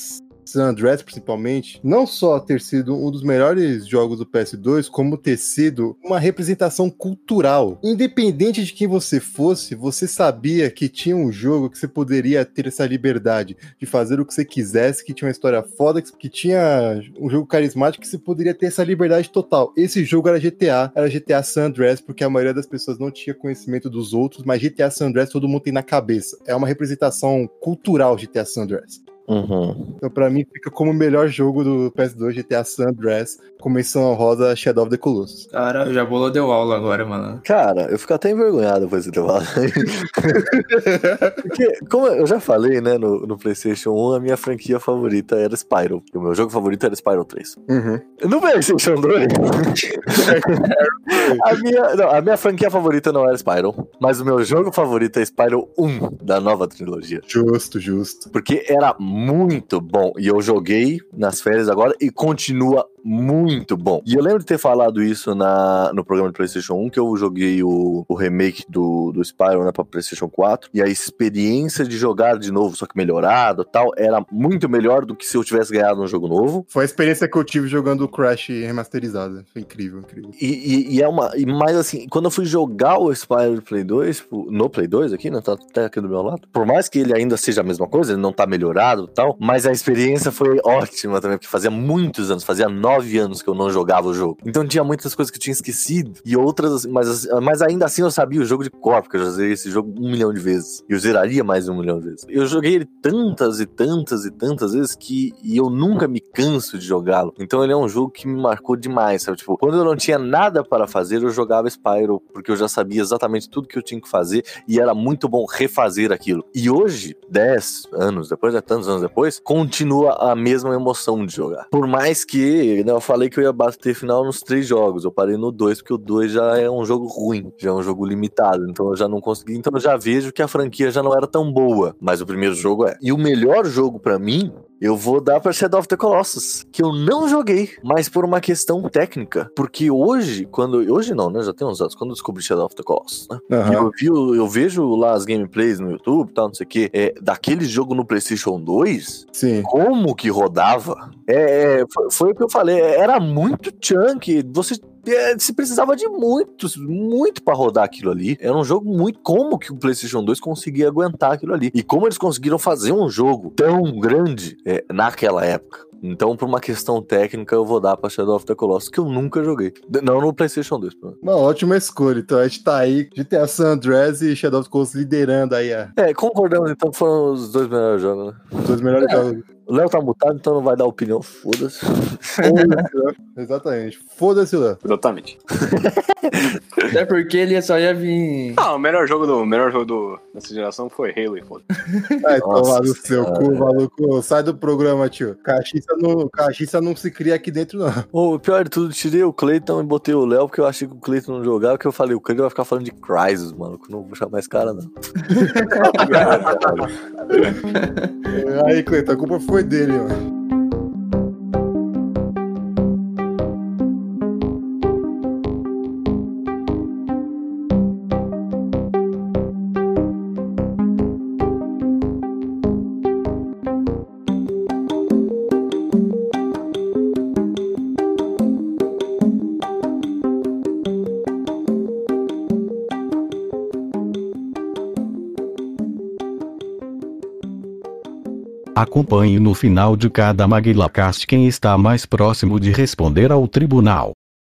San Andreas, principalmente, não só ter sido um dos melhores jogos do PS2, como ter sido uma representação cultural. Independente de quem você fosse, você sabia que tinha um jogo que você poderia ter essa liberdade de fazer o que você quisesse, que tinha uma história foda, que tinha um jogo carismático, que você poderia ter essa liberdade total. Esse jogo era GTA, era GTA San Andreas, porque a maioria das pessoas não tinha conhecimento dos outros, mas GTA San Andreas todo mundo tem na cabeça. É uma representação cultural GTA San Andreas. Uhum. Então, pra mim, fica como o melhor jogo do PS2 GTA San Andreas, com menção rosa Shadow of the Colossus. Cara, já bolou deu aula agora, mano. Cara, eu fico até envergonhado depois de ter falado. Porque, como eu já falei, né, no, no PlayStation 1, a minha franquia favorita era Spyro. E o meu jogo favorito era Spyro 3. Uhum. No PlayStation 2, a, minha, não, a minha franquia favorita não era Spyro, mas o meu jogo favorito é Spyro 1 da nova trilogia. Justo, justo. Porque era muito bom. E eu joguei nas férias agora e continua muito bom. E eu lembro de ter falado isso na, no programa de PlayStation 1, que eu joguei o, o remake do, do Spyro né, pra PlayStation 4. E a experiência de jogar de novo, só que melhorado e tal, era muito melhor do que se eu tivesse ganhado um jogo novo. Foi a experiência que eu tive jogando o Crash remasterizado. Foi incrível, incrível. E, e- e é uma. E mais assim, quando eu fui jogar o Spyro do Play 2, tipo, no Play 2 aqui, né? Tá até aqui do meu lado. Por mais que ele ainda seja a mesma coisa, ele não tá melhorado e tal, mas a experiência foi ótima também, porque fazia muitos anos, fazia nove anos que eu não jogava o jogo. Então tinha muitas coisas que eu tinha esquecido. E outras, mas, mas ainda assim eu sabia o jogo de cor, porque eu já zerei esse jogo um milhão de vezes. E eu zeraria mais de um milhão de vezes. Eu joguei ele tantas e tantas e tantas vezes que eu nunca me canso de jogá-lo. Então ele é um jogo que me marcou demais, sabe? Tipo, quando eu não tinha nada para fazer, eu jogava Spyro, porque eu já sabia exatamente tudo que eu tinha que fazer e era muito bom refazer aquilo. E hoje, 10 anos depois, né, tantos anos depois, continua a mesma emoção de jogar. Por mais que, né, eu falei que eu ia bater final nos três jogos, eu parei no 2, porque o 2 já é um jogo ruim, já é um jogo limitado, então eu já não consegui, então eu já vejo que a franquia já não era tão boa, mas o primeiro jogo é. E o melhor jogo pra mim eu vou dar pra Shadow of the Colossus, que eu não joguei, mas por uma questão técnica. Porque hoje, quando. Hoje não, né? Já tem uns anos, quando eu descobri Shadow of the Colossus, né? Aham. Eu, vi, eu vejo lá as gameplays no YouTube e tal, não sei o quê. É, daquele jogo no PlayStation 2, Sim. como que rodava? É, é, foi, foi o que eu falei, era muito chunk. Você se precisava de muitos, muito pra rodar aquilo ali. Era um jogo muito. Como que o PlayStation 2 conseguia aguentar aquilo ali? E como eles conseguiram fazer um jogo tão grande é, naquela época? Então, por uma questão técnica, eu vou dar pra Shadow of the Colossus, que eu nunca joguei. Não no PlayStation 2, pelo menos. Uma ótima escolha. Então a gente tá aí, GTA San Andreas e Shadow of the Colossus liderando aí a, É, concordamos então que foram os dois melhores jogos, né? os dois melhores jogos. O Léo tá mutado, então não vai dar opinião, foda-se. Foda-se, Léo. Exatamente. Foda-se, Léo. Exatamente. Até porque ele só ia vir. Ah, o melhor jogo do o melhor jogo do, dessa geração foi Halo e foda. Ai, Nossa tomar no seu cu, maluco. Sai do programa, tio. Caxiça não, caxiça não se cria aqui dentro, não. O pior de tudo, tirei o Cleiton e botei o Léo, porque eu achei que o Cleiton não jogava, que eu falei, o Cleiton vai ficar falando de Crysis, mano, não vou chamar esse cara, não. Aí, Cleiton, a culpa foi dele, mano. Acompanhe no final de cada Maguilacast quem está mais próximo de responder ao tribunal.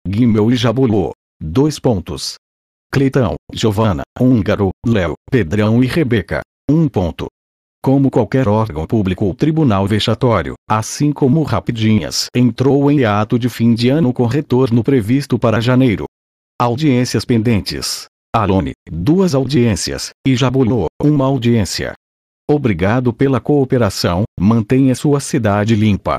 Guimel e Jabulô. Dois pontos. Cleitão, Giovana, Húngaro, Léo, Pedrão e Rebeca. Um ponto. Como qualquer órgão público ou tribunal vexatório, assim como Rapidinhas entrou em ato de fim de ano com retorno previsto para janeiro. Audiências pendentes. Alone, duas audiências, e Jabulô, uma audiência. Obrigado pela cooperação, mantenha sua cidade limpa.